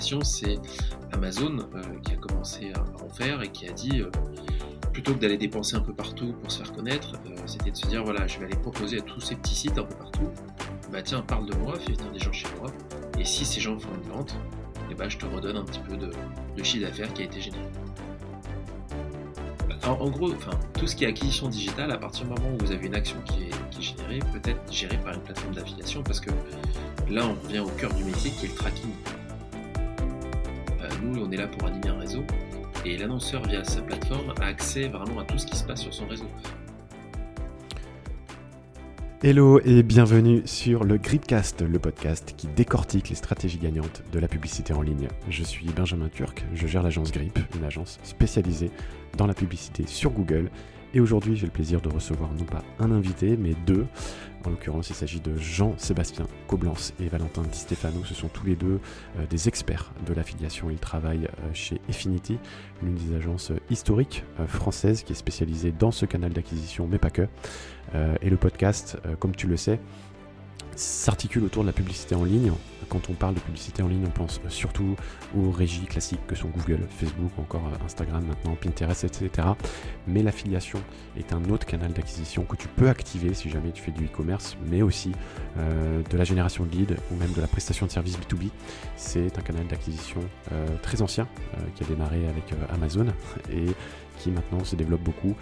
c'est Amazon qui a commencé à en faire et qui a dit plutôt que d'aller dépenser un peu partout pour se faire connaître, c'était de se dire voilà, je vais aller proposer à tous ces petits sites un peu partout, bah tiens, parle de moi, fais venir des gens chez moi, et si ces gens font une vente, et bah je te redonne un petit peu de, chiffre d'affaires qui a été généré. En gros, enfin, tout ce qui est acquisition digitale, à partir du moment où vous avez une action qui est, générée, peut être gérée par une plateforme d'affiliation, parce que là, on revient au cœur du métier qui est le tracking. Là pour animer un réseau, et l'annonceur, via sa plateforme, a accès vraiment à tout ce qui se passe sur son réseau. Hello et bienvenue sur le Gridcast, le podcast qui décortique les stratégies gagnantes de la publicité en ligne. Je suis Benjamin Turc, je gère l'agence Grip, une agence spécialisée dans la publicité sur Google. Et aujourd'hui, j'ai le plaisir de recevoir non pas un invité, mais deux. En l'occurrence, il s'agit de Jean-Sébastien Coblence et Valentin Di Stefano. Ce sont tous les deux euh, des experts de l'affiliation. Ils travaillent euh, chez Affinity, l'une des agences historiques euh, françaises qui est spécialisée dans ce canal d'acquisition, mais pas que. et le podcast, comme tu le sais, s'articule autour de la publicité en ligne. Quand on parle de publicité en ligne, on pense surtout aux régies classiques que sont Google, Facebook, encore euh, Instagram maintenant, Pinterest, etc. Mais l'affiliation est un autre canal d'acquisition que tu peux activer si jamais tu fais du e-commerce, mais aussi euh, de la génération de leads ou même de la prestation de services B2B. C'est un canal d'acquisition euh, très ancien qui a démarré avec Amazon et qui maintenant se développe beaucoup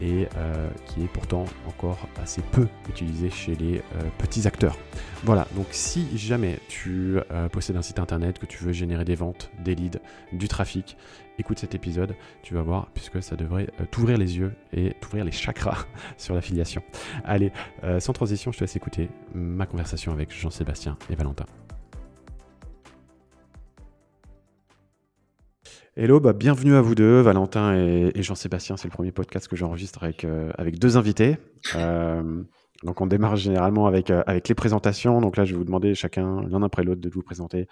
et euh, qui est pourtant encore assez peu utilisé chez les euh, petits acteurs. Voilà, donc si jamais tu euh, possèdes un site internet, que tu veux générer des ventes, des leads, du trafic, écoute cet épisode, tu vas voir, puisque ça devrait t'ouvrir les yeux et t'ouvrir les chakras sur l'affiliation. Allez, sans transition, je te laisse écouter ma conversation avec Jean-Sébastien et Valentin. Hello, bah, bienvenue à vous deux, Valentin et, Jean-Sébastien. C'est le premier podcast que j'enregistre avec, euh, avec deux invités. Euh, donc on démarre généralement avec, euh, avec les présentations. Donc là, je vais vous demander chacun, l'un après l'autre, de vous présenter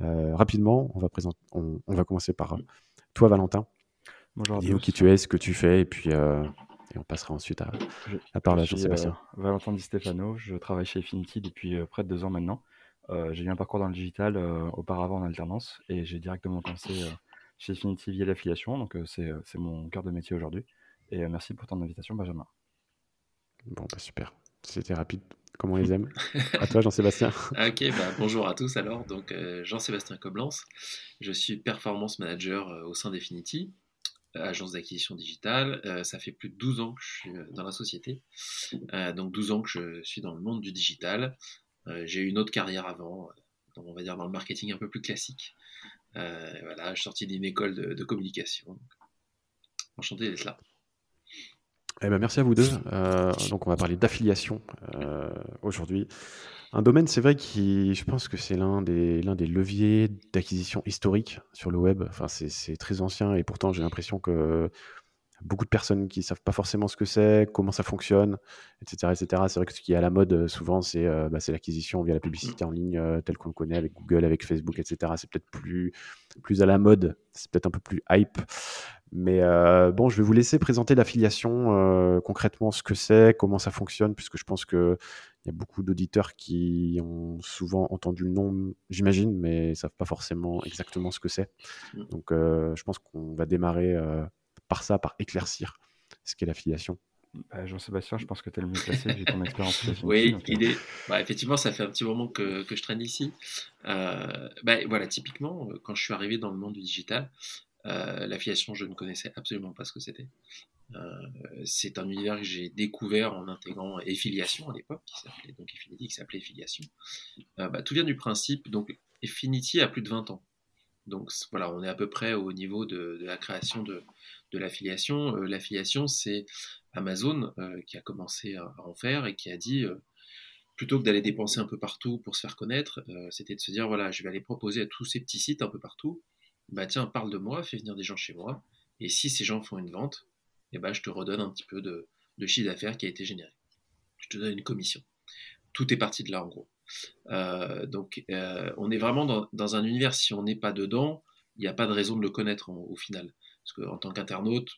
rapidement. On va, présenter, on, va commencer par toi, Valentin. Bonjour. Dis-nous qui tu es, ce que tu fais, et puis et on passera ensuite à, à parler à Jean-Sébastien. Valentin Di Stefano, je travaille chez Affinity depuis près de deux ans maintenant. j'ai eu un parcours dans le digital auparavant en alternance et j'ai directement commencé chez Affinity via l'affiliation. Donc, c'est mon cœur de métier aujourd'hui. Et merci pour ton invitation, Benjamin. Bon, bah super. C'était rapide, comme on les aime? à toi, Jean-Sébastien. ok, bah, bonjour à tous alors. Donc, Jean-Sébastien Coblence. Je suis performance manager au sein d'Affinity, agence d'acquisition digitale. ça fait plus de 12 ans que je suis dans la société. donc, 12 ans que je suis dans le monde du digital. J'ai eu une autre carrière avant, on va dire dans le marketing un peu plus classique. Euh, voilà, je suis sorti d'une école de, communication. Enchanté d'être là. Eh ben, merci à vous deux. Euh, donc on va parler d'affiliation euh, aujourd'hui. Un domaine, c'est vrai, qui, je pense que c'est l'un des, l'un des leviers d'acquisition historique sur le web. Enfin, c'est, très ancien et pourtant j'ai l'impression que beaucoup de personnes qui ne savent pas forcément ce que c'est, comment ça fonctionne, etc. etc. C'est vrai que ce qui est à la mode euh, souvent, c'est euh, bah, l'acquisition via la publicité en ligne euh, telle qu'on le connaît avec Google, avec Facebook, etc. C'est peut-être plus, plus à la mode, c'est peut-être un peu plus hype. Mais bon, je vais vous laisser présenter l'affiliation, concrètement ce que c'est, comment ça fonctionne, puisque je pense qu'il y a beaucoup d'auditeurs qui ont souvent entendu le nom, j'imagine, mais ne savent pas forcément exactement ce que c'est. Mmh. Donc je pense qu'on va démarrer par ça, par éclaircir ce qu'est l'affiliation bah, Jean-Sébastien, je pense que tu es le mieux placé vu ton expérience. oui, euh. bah, effectivement, ça fait un petit moment que, que je traîne ici. Euh, bah, voilà, typiquement, euh, quand je suis arrivé dans le monde du digital, l'affiliation, je ne connaissais absolument pas ce que c'était. c'est un univers que j'ai découvert en intégrant Affiliation à l'époque, qui s'appelait donc Affinity, qui s'appelait Affiliation. Bah, tout vient du principe, donc Affinity a plus de 20 ans. Donc voilà, on est à peu près au niveau de, la création de, l'affiliation. Euh, l'affiliation, c'est Amazon euh, qui a commencé à, en faire et qui a dit euh, plutôt que d'aller dépenser un peu partout pour se faire connaître, c'était de se dire voilà, je vais aller proposer à tous ces petits sites un peu partout, bah tiens, parle de moi, fais venir des gens chez moi, et si ces gens font une vente, eh ben, je te redonne un petit peu de, chiffre d'affaires qui a été généré. Je te donne une commission. Tout est parti de là en gros. Donc on est vraiment dans, un univers, si on n'est pas dedans, il n'y a pas de raison de le connaître au final. Parce qu'en tant qu'internaute,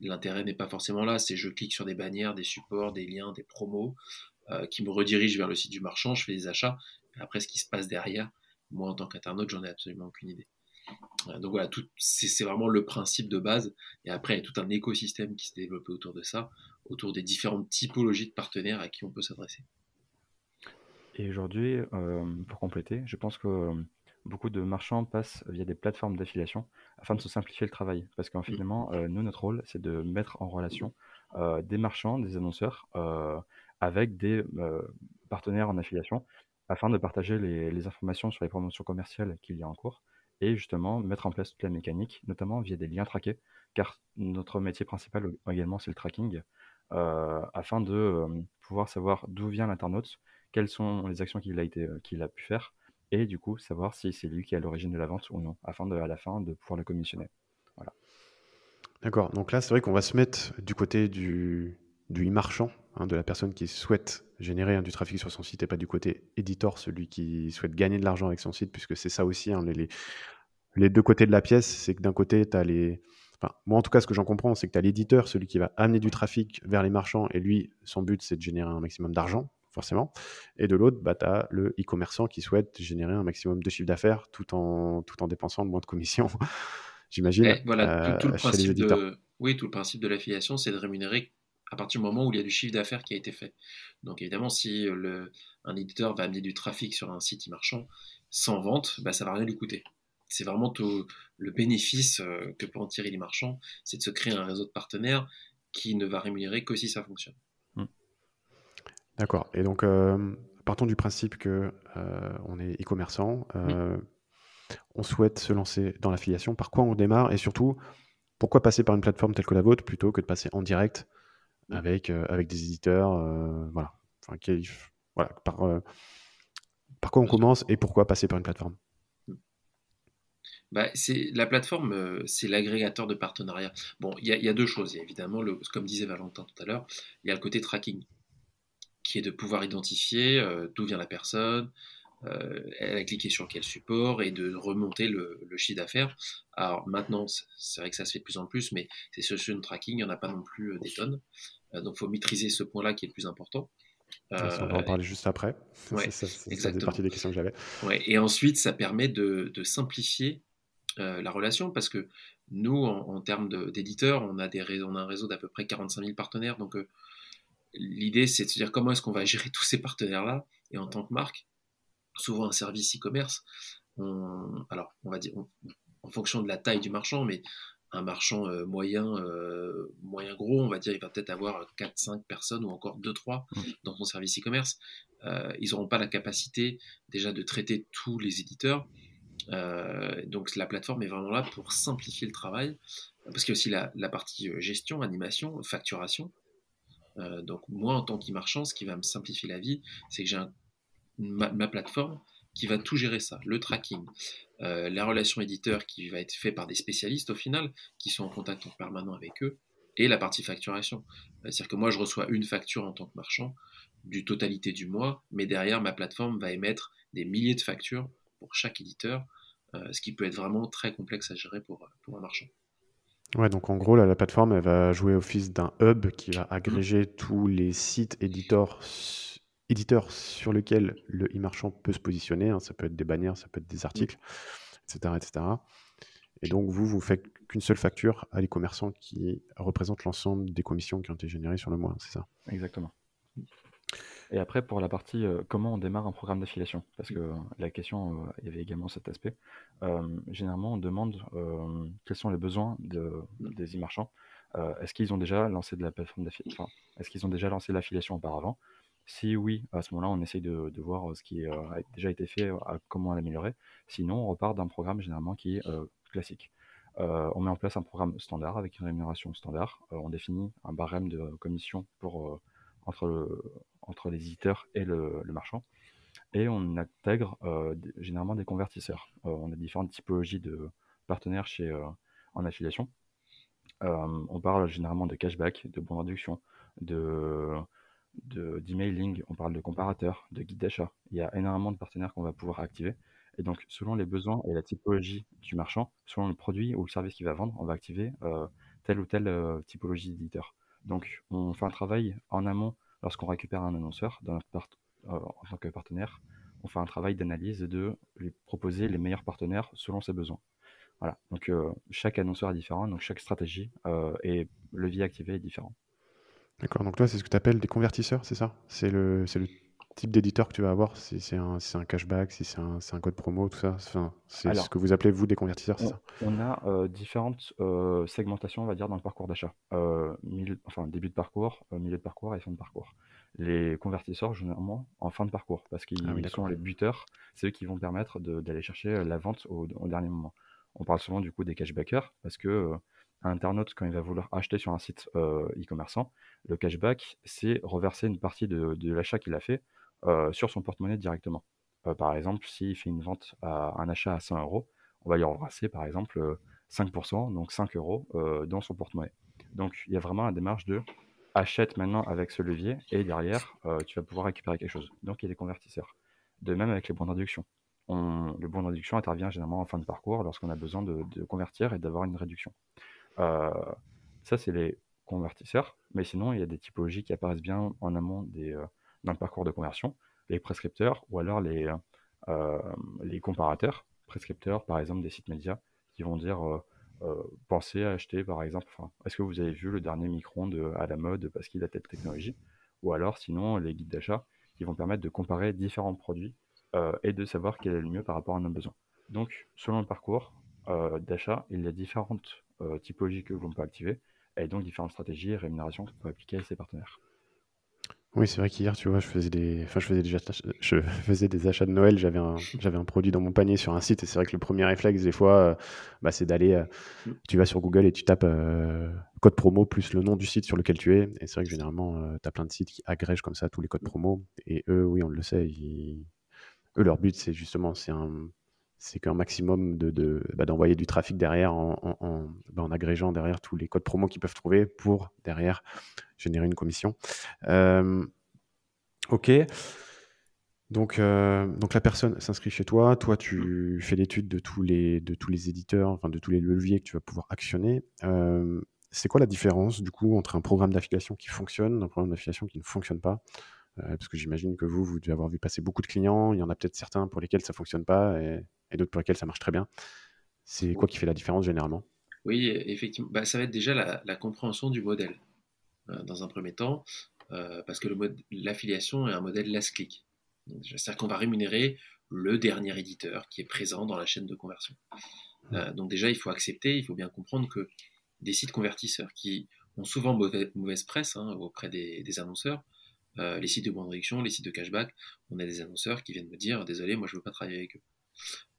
l'intérêt n'est pas forcément là. C'est je clique sur des bannières, des supports, des liens, des promos euh, qui me redirigent vers le site du marchand, je fais des achats. après, ce qui se passe derrière, Moi, en tant qu'internaute, j'en ai absolument aucune idée. Euh, donc voilà, c'est vraiment le principe de base. Et après, il y a tout un écosystème qui s'est développé autour de ça, autour des différentes typologies de partenaires à qui on peut s'adresser. Et aujourd'hui, euh, pour compléter, je pense que euh, beaucoup de marchands passent via des plateformes d'affiliation afin de se simplifier le travail. Parce qu'en mmh. finalement, nous, notre rôle, c'est de mettre en relation des marchands, des annonceurs, avec des partenaires en affiliation afin de partager les, les informations sur les promotions commerciales qu'il y a en cours et justement mettre en place toute la mécanique, notamment via des liens traqués, car notre métier principal également c'est le tracking, euh, afin de euh, pouvoir savoir d'où vient l'internaute, quelles sont les actions qu'il a, été, euh, a pu faire, et du coup savoir si c'est lui qui est à l'origine de la vente ou non, afin de, à la fin de pouvoir le commissionner. Voilà. D'accord, donc là c'est vrai qu'on va se mettre du côté du, du e-marchand, hein, de la personne qui souhaite générer hein, du trafic sur son site et pas du côté éditeur, celui qui souhaite gagner de l'argent avec son site, puisque c'est ça aussi, hein, les, les, deux côtés de la pièce, c'est que d'un côté, tu as les... Moi en tout cas, ce que j'en comprends, c'est que tu as l'éditeur, celui qui va amener du trafic vers les marchands, et lui, son but, c'est de générer un maximum d'argent, forcément. Et de l'autre, bah, tu as le e-commerçant qui souhaite générer un maximum de chiffre d'affaires tout en, tout en dépensant le moins de commissions, j'imagine. Voilà, tout, le euh, principe de... Oui, tout le principe de l'affiliation, c'est de rémunérer à partir du moment où il y a du chiffre d'affaires qui a été fait. Donc évidemment, si le, un éditeur va amener du trafic sur un site e-marchand sans vente, bah, ça va rien lui coûter. C'est vraiment tout le bénéfice euh, que peut en tirer les marchands, c'est de se créer un réseau de partenaires qui ne va rémunérer que si ça fonctionne. D'accord. Et donc, euh, partons du principe que euh, on est e-commerçant, on souhaite se lancer dans l'affiliation. Par quoi on démarre? Et surtout, pourquoi passer par une plateforme telle que la vôtre plutôt que de passer en direct avec, euh, avec des éditeurs. Euh, voilà. Enfin, voilà. Par, euh, par quoi on commence et pourquoi passer par une plateforme? Bah, c'est la plateforme, c'est l'agrégateur de partenariat. Bon, il y, y, a deux choses. Il y a évidemment, le, comme disait Valentin tout à l'heure, il y a le côté tracking, qui est de pouvoir identifier d'où vient la personne, elle a cliqué sur quel support et de remonter le, le chiffre d'affaires. Alors maintenant, c'est vrai que ça se fait de plus en plus, mais ces solutions de tracking, il n'y en a pas non plus des tonnes. Euh, donc, il faut maîtriser ce point-là qui est le plus important. on va en euh, parler juste après. Ouais, ça, ça, partie des questions que j'avais. Ouais, et ensuite, ça permet de, de simplifier euh, la relation parce que nous, en, termes d'éditeurs, on, a des on a un réseau d'à peu près 45 000 partenaires. Donc, l'idée, c'est de se dire comment est-ce qu'on va gérer tous ces partenaires-là. Et en tant que marque, souvent un service e-commerce, on, alors, on va dire, en fonction de la taille du marchand, mais un marchand euh, moyen, euh, moyen gros, on va dire, il va peut-être avoir 4-5 personnes ou encore 2-3 mmh. dans son service e-commerce. Euh, ils n'auront pas la capacité déjà de traiter tous les éditeurs. donc la plateforme est vraiment là pour simplifier le travail, parce qu'il y a aussi la, partie gestion, animation, facturation. Donc moi, en tant qu'e-marchand, ce qui va me simplifier la vie, c'est que j'ai ma plateforme qui va tout gérer ça, le tracking, euh, la relation éditeur qui va être fait par des spécialistes au final, qui sont en contact en permanent avec eux, et la partie facturation. C'est-à-dire que moi, je reçois une facture en tant que marchand du totalité du mois, mais derrière, ma plateforme va émettre des milliers de factures pour chaque éditeur, euh, ce qui peut être vraiment très complexe à gérer pour un marchand. Ouais, donc en gros, la plateforme, elle va jouer office d'un hub qui va agréger tous les sites éditeurs éditeur sur lequel le e-marchand peut se positionner. Hein. ça peut être des bannières, ça peut être des articles, etc., etc. Et donc, vous, vous faites qu'une seule facture à l'e-commerçant qui représente l'ensemble des commissions qui ont été générées sur le mois, c'est ça? Exactement. Et après, pour la partie euh, comment on démarre un programme d'affiliation, parce que la question, euh, il y avait également cet aspect. Euh, généralement, on demande quels sont les besoins de, des e-marchands. est-ce qu'ils ont déjà lancé de la plateforme d'affiliation Est-ce qu'ils ont déjà lancé l'affiliation auparavant? Si oui, à ce moment-là, on essaye de, voir ce qui a déjà été fait, comment l'améliorer. Sinon, on repart d'un programme généralement qui est classique. on met en place un programme standard avec une rémunération standard. on définit un barème de commission pour, entre, entre les éditeurs et le, marchand. Et on intègre généralement des convertisseurs. on a différentes typologies de partenaires chez, en affiliation. on parle généralement de cashback, de bons réduction, de d'emailing, on parle de comparateurs, de guide d'achat. Il y a énormément de partenaires qu'on va pouvoir activer. Et donc, selon les besoins et la typologie du marchand, selon le produit ou le service qu'il va vendre, on va activer euh, telle ou telle euh, typologie d'éditeur. Donc, on fait un travail en amont lorsqu'on récupère un annonceur euh, en tant que partenaire on fait un travail d'analyse et de lui proposer les meilleurs partenaires selon ses besoins. Voilà, donc chaque annonceur est différent, donc chaque stratégie et levier activé est différent. D'accord, donc toi, c'est ce que tu appelles des convertisseurs, c'est ça? C'est le, le type d'éditeur que tu vas avoir Si c'est un, un, cashback, si c'est un, un, code promo, tout ça enfin, C'est ce que vous appelez, vous, des convertisseurs, c'est ça? On a différentes segmentations, on va dire, dans le parcours d'achat. enfin, début de parcours, milieu de parcours et fin de parcours. Les convertisseurs, généralement, en fin de parcours, parce qu'ils ah sont les buteurs, c'est eux qui vont permettre d'aller chercher la vente au, au dernier moment. On parle souvent du coup des cashbackers parce que euh, un internaute, quand il va vouloir acheter sur un site euh, e-commerçant, le cashback, c'est reverser une partie de, l'achat qu'il a fait euh, sur son porte-monnaie directement. par exemple, s'il fait une vente à un achat à 100 euros, on va lui reverser par exemple 5%, donc 5 euros dans son porte-monnaie. Donc il y a vraiment la démarche de achète maintenant avec ce levier et derrière, tu vas pouvoir récupérer quelque chose. Donc il y a des convertisseurs. De même avec les bons d'induction le bon d'induction intervient généralement en fin de parcours lorsqu'on a besoin de, convertir et d'avoir une réduction. Euh, ça, c'est les convertisseurs, mais sinon, il y a des typologies qui apparaissent bien en amont des, euh, dans le parcours de conversion, les prescripteurs ou alors les, euh, les comparateurs, prescripteurs par exemple des sites médias qui vont dire pensez à acheter par exemple, est-ce que vous avez vu le dernier micro-ondes à la mode parce qu'il a telle technologie? Ou alors sinon les guides d'achat qui vont permettre de comparer différents produits euh, et de savoir quel est le mieux par rapport à nos besoins. Donc, selon le parcours euh, d'achat, il y a différentes euh, typologies que l'on peut activer et donc différentes stratégies et rémunérations qu'on peut appliquer à ses partenaires. Oui, c'est vrai qu'hier, tu vois, je faisais des, enfin, je faisais des, je faisais des achats de Noël. J'avais un, j'avais un produit dans mon panier sur un site, et c'est vrai que le premier réflexe des fois, bah, c'est d'aller, tu vas sur Google et tu tapes code promo plus le nom du site sur lequel tu es. Et c'est vrai que généralement, tu as plein de sites qui agrègent comme ça tous les codes promo. Et eux, oui, on le sait, ils, eux, leur but, c'est justement, c'est un, c'est qu'un maximum de, bah, d'envoyer du trafic derrière en, bah, en, agrégeant derrière tous les codes promo qu'ils peuvent trouver pour derrière générer une commission. Euh, ok. Donc, euh, donc la personne s'inscrit chez toi, toi tu fais l'étude de tous les éditeurs, de tous les leviers que tu vas pouvoir actionner. Euh, c'est quoi la différence du coup entre un programme d'affiliation qui fonctionne et un programme d'affiliation qui ne fonctionne pas? Parce que j'imagine que vous, vous devez avoir vu passer beaucoup de clients. Il y en a peut-être certains pour lesquels ça ne fonctionne pas d'autres pour lesquels ça marche très bien. C'est quoi qui fait la différence généralement? Oui, effectivement. Bah, ça va être déjà la, compréhension du modèle euh, dans un premier temps, euh, parce que l'affiliation est un modèle last click. C'est-à-dire qu'on va rémunérer le dernier éditeur qui est présent dans la chaîne de conversion. Mmh. donc déjà, il faut accepter, il faut bien comprendre que des sites convertisseurs qui ont souvent mauvaise, presse hein, auprès des, annonceurs euh, les sites de bonne réduction, les sites de cashback, on a des annonceurs qui viennent me dire désolé, moi je veux pas travailler avec eux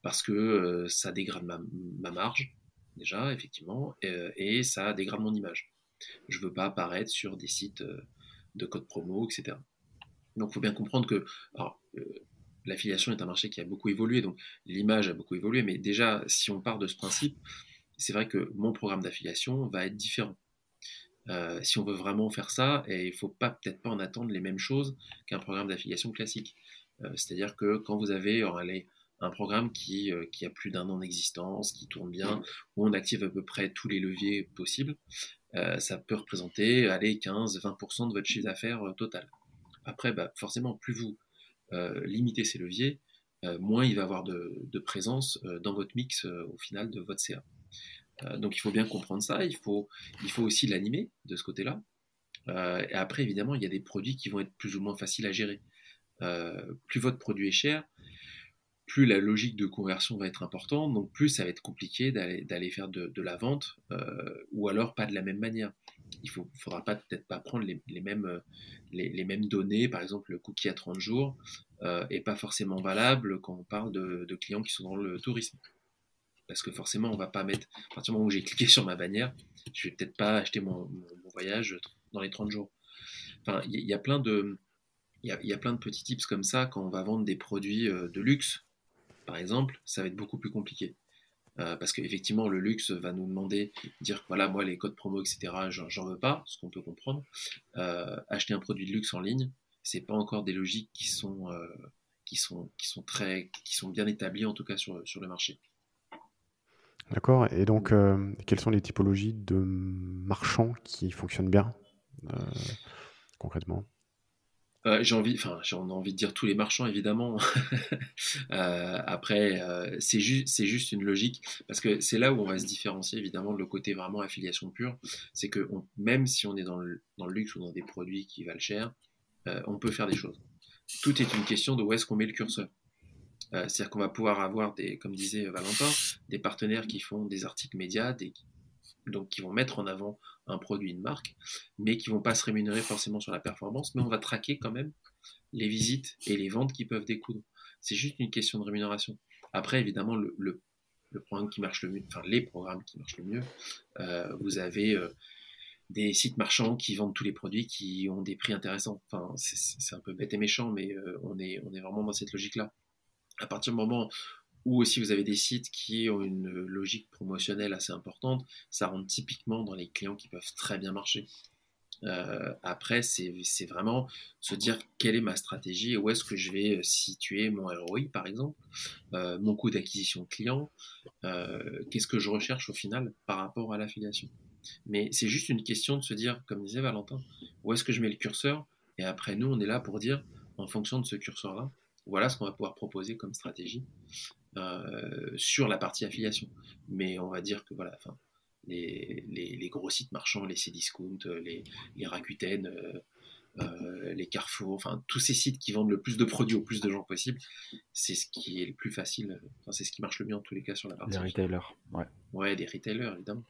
parce que euh, ça dégrade ma, marge déjà effectivement euh, et ça dégrade mon image. Je veux pas apparaître sur des sites de code promo, etc. Donc il faut bien comprendre que l'affiliation est un marché qui a beaucoup évolué, donc l'image a beaucoup évolué, mais déjà si on part de ce principe, c'est vrai que mon programme d'affiliation va être différent. Euh, si on veut vraiment faire ça, et il ne faut pas peut-être pas en attendre les mêmes choses qu'un programme d'affiliation classique. Euh, c'est-à-dire que quand vous avez un programme qui, euh, qui a plus d'un an d'existence, qui tourne bien, où on active à peu près tous les leviers possibles, ça peut représenter allez, 15-20% de votre chiffre d'affaires total. Après, bah, forcément, plus vous limitez ces leviers, moins il va y avoir de, de présence dans votre mix au final de votre CA. Euh, donc il faut bien comprendre ça, il faut, il faut aussi l'animer de ce côté-là. Euh, et après, évidemment, il y a des produits qui vont être plus ou moins faciles à gérer. Euh, plus votre produit est cher, plus la logique de conversion va être importante, donc plus ça va être compliqué d'aller faire de, la vente, ou alors pas de la même manière. Il ne faudra peut-être pas prendre les, mêmes, les, mêmes données, par exemple le cookie à 30 jours, et pas forcément valable quand on parle de, clients qui sont dans le tourisme parce que forcément, on va pas mettre, à partir du moment où j'ai cliqué sur ma bannière, je vais peut-être pas acheter mon, voyage dans les 30 jours. Enfin, il y, a plein de, il y, a, plein de petits tips comme ça quand on va vendre des produits euh, de luxe, par exemple, ça va être beaucoup plus compliqué. Euh, parce qu'effectivement, le luxe va nous demander, dire voilà, moi, les codes promo, etc., j'en veux pas, ce qu'on peut comprendre. Euh, acheter un produit de luxe en ligne, c'est pas encore des logiques qui sont, qui sont, qui sont très, qui sont bien établies, en tout cas sur, sur le marché. D'accord. Et donc, euh, quelles sont les typologies de marchands qui fonctionnent bien euh, concrètement? Euh, j'ai envie, enfin, j'en ai envie de dire tous les marchands évidemment. euh, après, euh, c'est juste, une logique parce que c'est là où on va se différencier évidemment de le côté vraiment affiliation pure. C'est que même si on est dans le, dans le, luxe ou dans des produits qui valent cher, euh, on peut faire des choses. Tout est une question de où est-ce qu'on met le curseur. Euh, c'est-à-dire qu'on va pouvoir avoir des, comme disait Valentin, des partenaires qui font des articles médias, des, donc qui vont mettre en avant un produit, une marque, mais qui vont pas se rémunérer forcément sur la performance, mais on va traquer quand même les visites et les ventes qui peuvent découdre. C'est juste une question de rémunération. Après, évidemment, le, programme qui marche le mieux, enfin les programmes qui marchent le mieux, euh, vous avez euh, des sites marchands qui vendent tous les produits qui ont des prix intéressants. Enfin, c'est un peu bête et méchant, mais euh, on, est, on est vraiment dans cette logique-là. À partir du moment ou aussi vous avez des sites qui ont une logique promotionnelle assez importante, ça rentre typiquement dans les clients qui peuvent très bien marcher. Euh, après, c'est vraiment se dire quelle est ma stratégie où est-ce que je vais situer mon ROI, par exemple, euh, mon coût d'acquisition client, euh, qu'est-ce que je recherche au final par rapport à l'affiliation. Mais c'est juste une question de se dire, comme disait Valentin, où est-ce que je mets le curseur Et après, nous, on est là pour dire, en fonction de ce curseur-là, voilà ce qu'on va pouvoir proposer comme stratégie euh, sur la partie affiliation. Mais on va dire que voilà, enfin, les, les, les, gros sites marchands, les Cdiscount, les, les Rakuten, euh, euh, les Carrefour, enfin tous ces sites qui vendent le plus de produits au plus de gens possible, c'est ce qui est le plus facile, enfin, c'est ce qui marche le mieux en tous les cas sur la partie. Les retailers, ouais. Ouais, des retailers évidemment.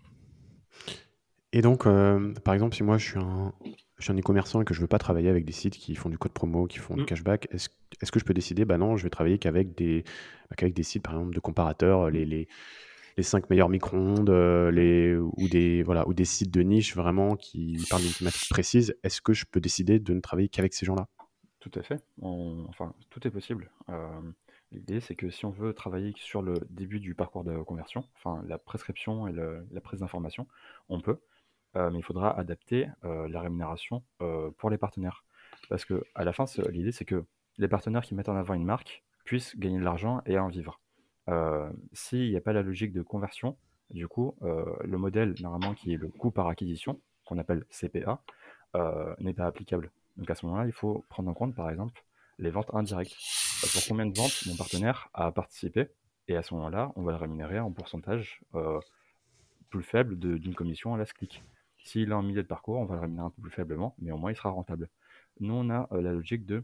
Et donc, euh, par exemple, si moi je suis un, je suis un e-commerçant et que je veux pas travailler avec des sites qui font du code promo, qui font mmh. du cashback, est-ce est que je peux décider, bah non, je vais travailler qu'avec des, qu'avec des sites, par exemple, de comparateurs, les, les, les 5 meilleurs micro-ondes, les, ou, des, voilà, ou des sites de niche vraiment qui parlent d'une thématique précise. Est-ce que je peux décider de ne travailler qu'avec ces gens-là? Tout à fait. On, enfin, tout est possible. Euh, L'idée, c'est que si on veut travailler sur le début du parcours de conversion, enfin la prescription et le, la prise d'information, on peut. Euh, mais il faudra adapter euh, la rémunération euh, pour les partenaires. Parce que à la fin, l'idée, c'est que les partenaires qui mettent en avant une marque puissent gagner de l'argent et en vivre. S'il n'y a pas la logique de conversion, du coup, le modèle normalement qui est le coût par acquisition, qu'on appelle CPA, n'est pas applicable. Donc à ce moment-là, il faut prendre en compte, par exemple, les ventes indirectes. Pour combien de ventes mon partenaire a participé Et à ce moment-là, on va le rémunérer en pourcentage plus faible d'une commission à la clic. S'il est en milieu de parcours, on va le rémunérer un peu plus faiblement, mais au moins il sera rentable. Nous, on a euh, la logique de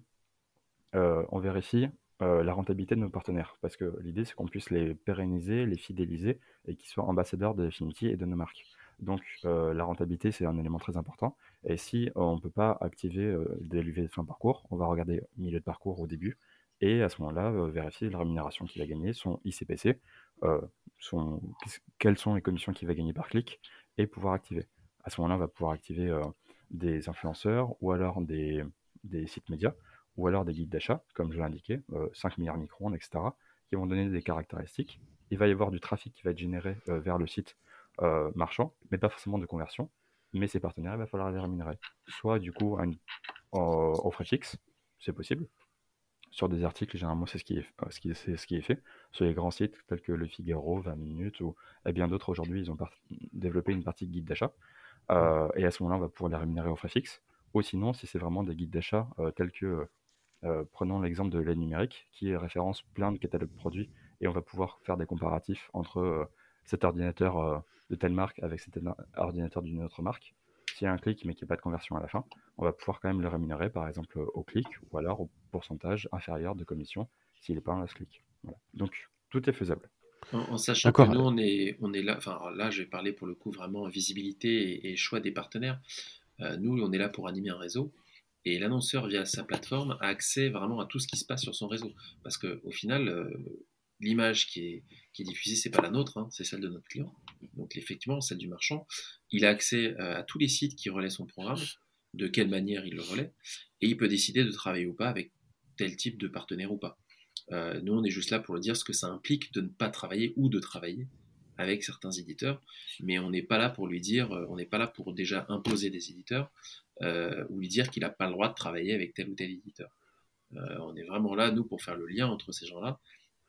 euh, on vérifie euh, la rentabilité de nos partenaires, parce que l'idée c'est qu'on puisse les pérenniser, les fidéliser et qu'ils soient ambassadeurs de Affinity et de nos marques. Donc la rentabilité c'est un élément très important. Et si on ne peut pas activer des levées de fin de parcours, on va regarder milieu de parcours au début et à ce moment-là vérifier la rémunération qu'il a gagnée, son ICPC, quelles sont les commissions qu'il va gagner par clic et pouvoir activer à ce moment-là, on va pouvoir activer euh, des influenceurs ou alors des, sites médias ou alors des guides d'achat, comme je l'ai indiqué, 5 euh, milliards micro-ondes, etc., qui vont donner des caractéristiques. Il va y avoir du trafic qui va être généré euh, vers le site marchand, mais pas forcément de conversion. Mais ces partenaires, il va falloir les rémunérer. Soit du coup au frais fixe, c'est possible. Sur des articles, généralement, c'est ce, qui est, fait. Sur les grands sites tels que Le Figaro, 20 minutes ou et bien d'autres aujourd'hui, ils ont développé une partie de guide d'achat. Euh, et à ce moment-là, on va pouvoir les rémunérer au frais fixe. Ou sinon, si c'est vraiment des guides d'achat euh, tels que, euh, prenons l'exemple de l'aide numérique, qui référence plein de catalogues de produits, et on va pouvoir faire des comparatifs entre cet ordinateur de telle marque avec cet ordinateur d'une autre marque. S'il y a un clic mais qu'il n'y a pas de conversion à la fin, on va pouvoir quand même le rémunérer par exemple au clic ou alors au pourcentage inférieur de commission s'il n'est pas un clic. Voilà. Donc tout est faisable. En, sachant que nous, on est, on est là, enfin là, je vais parler pour le coup vraiment visibilité et, choix des partenaires. Euh, nous, on est là pour animer un réseau. Et l'annonceur, via sa plateforme, a accès vraiment à tout ce qui se passe sur son réseau. Parce qu'au final, euh, l'image qui est, qui est diffusée, c'est pas la nôtre, hein, c'est celle de notre client. Donc effectivement, celle du marchand. Il a accès euh, à tous les sites qui relaient son programme, de quelle manière il le relaie, et il peut décider de travailler ou pas avec tel type de partenaire ou pas. Euh, nous, on est juste là pour dire ce que ça implique de ne pas travailler ou de travailler avec certains éditeurs, mais on n'est pas là pour lui dire, euh, on n'est pas là pour déjà imposer des éditeurs euh, ou lui dire qu'il n'a pas le droit de travailler avec tel ou tel éditeur. on est vraiment là, nous, pour faire le lien entre ces gens-là,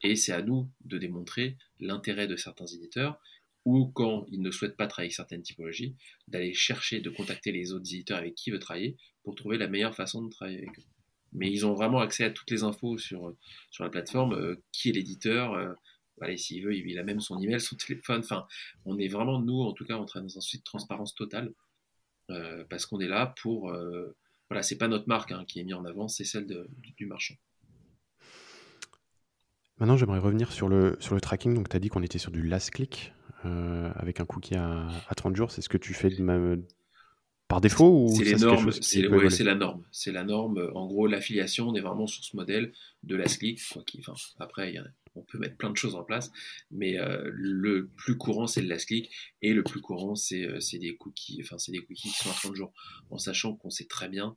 et c'est à nous de démontrer l'intérêt de certains éditeurs, ou quand ils ne souhaitent pas travailler certaines typologies, d'aller chercher, de contacter les autres éditeurs avec qui il veut travailler pour trouver la meilleure façon de travailler avec eux. Mais ils ont vraiment accès à toutes les infos sur, sur la plateforme, qui est l'éditeur, allez, s'il veut, il a même son email, son téléphone. Enfin, on est vraiment, nous, en tout cas, en train dans un suite de transparence totale, parce qu'on est là pour. voilà, c'est pas notre marque hein, qui est mise en avant, c'est celle du, marchand. Maintenant, j'aimerais revenir sur le, sur le tracking. Donc, tu as dit qu'on était sur du last click avec un cookie à 30 jours. C'est ce que tu fais de, ma, par défaut C'est les normes, c'est la norme. C'est la norme. En gros, l'affiliation, on est vraiment sur ce modèle de la click. enfin, après, on peut mettre plein de choses en place, mais euh, le plus courant, c'est le last click, et le plus courant, c'est euh, des cookies, enfin, c'est des cookies qui sont à 30 jours, en sachant qu'on sait très bien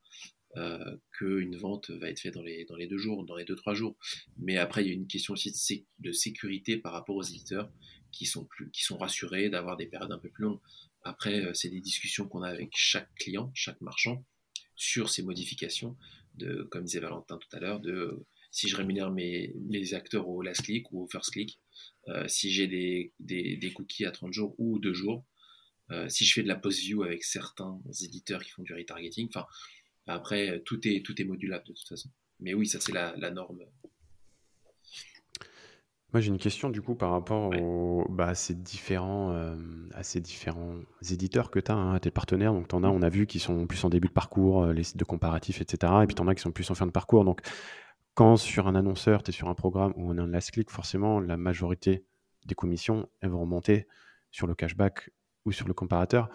euh, qu'une vente va être faite dans les, dans les deux jours, dans les deux, trois jours. Mais après, il y a une question aussi de, de sécurité par rapport aux éditeurs qui sont, plus, qui sont rassurés d'avoir des périodes un peu plus longues. Après, euh, c'est des discussions qu'on a avec chaque client, chaque marchand, sur ces modifications, de, comme disait Valentin tout à l'heure, de si je rémunère mes, mes, acteurs au last click ou au first click, euh, si j'ai des, des, cookies à 30 jours ou 2 jours, euh, si je fais de la post-view avec certains éditeurs qui font du retargeting, enfin, après, tout est, tout est modulable de toute façon. Mais oui, ça c'est la, la norme moi, j'ai une question du coup par rapport bah, à, ces différents, euh, à ces différents éditeurs que tu as, hein, tes partenaires. Donc, tu en as, on a vu, qui sont plus en début de parcours, euh, les sites de comparatifs, etc. Et puis, tu en as qui sont plus en fin de parcours. Donc, quand sur un annonceur, tu es sur un programme où on a un last click, forcément, la majorité des commissions, elles vont remonter sur le cashback ou sur le comparateur.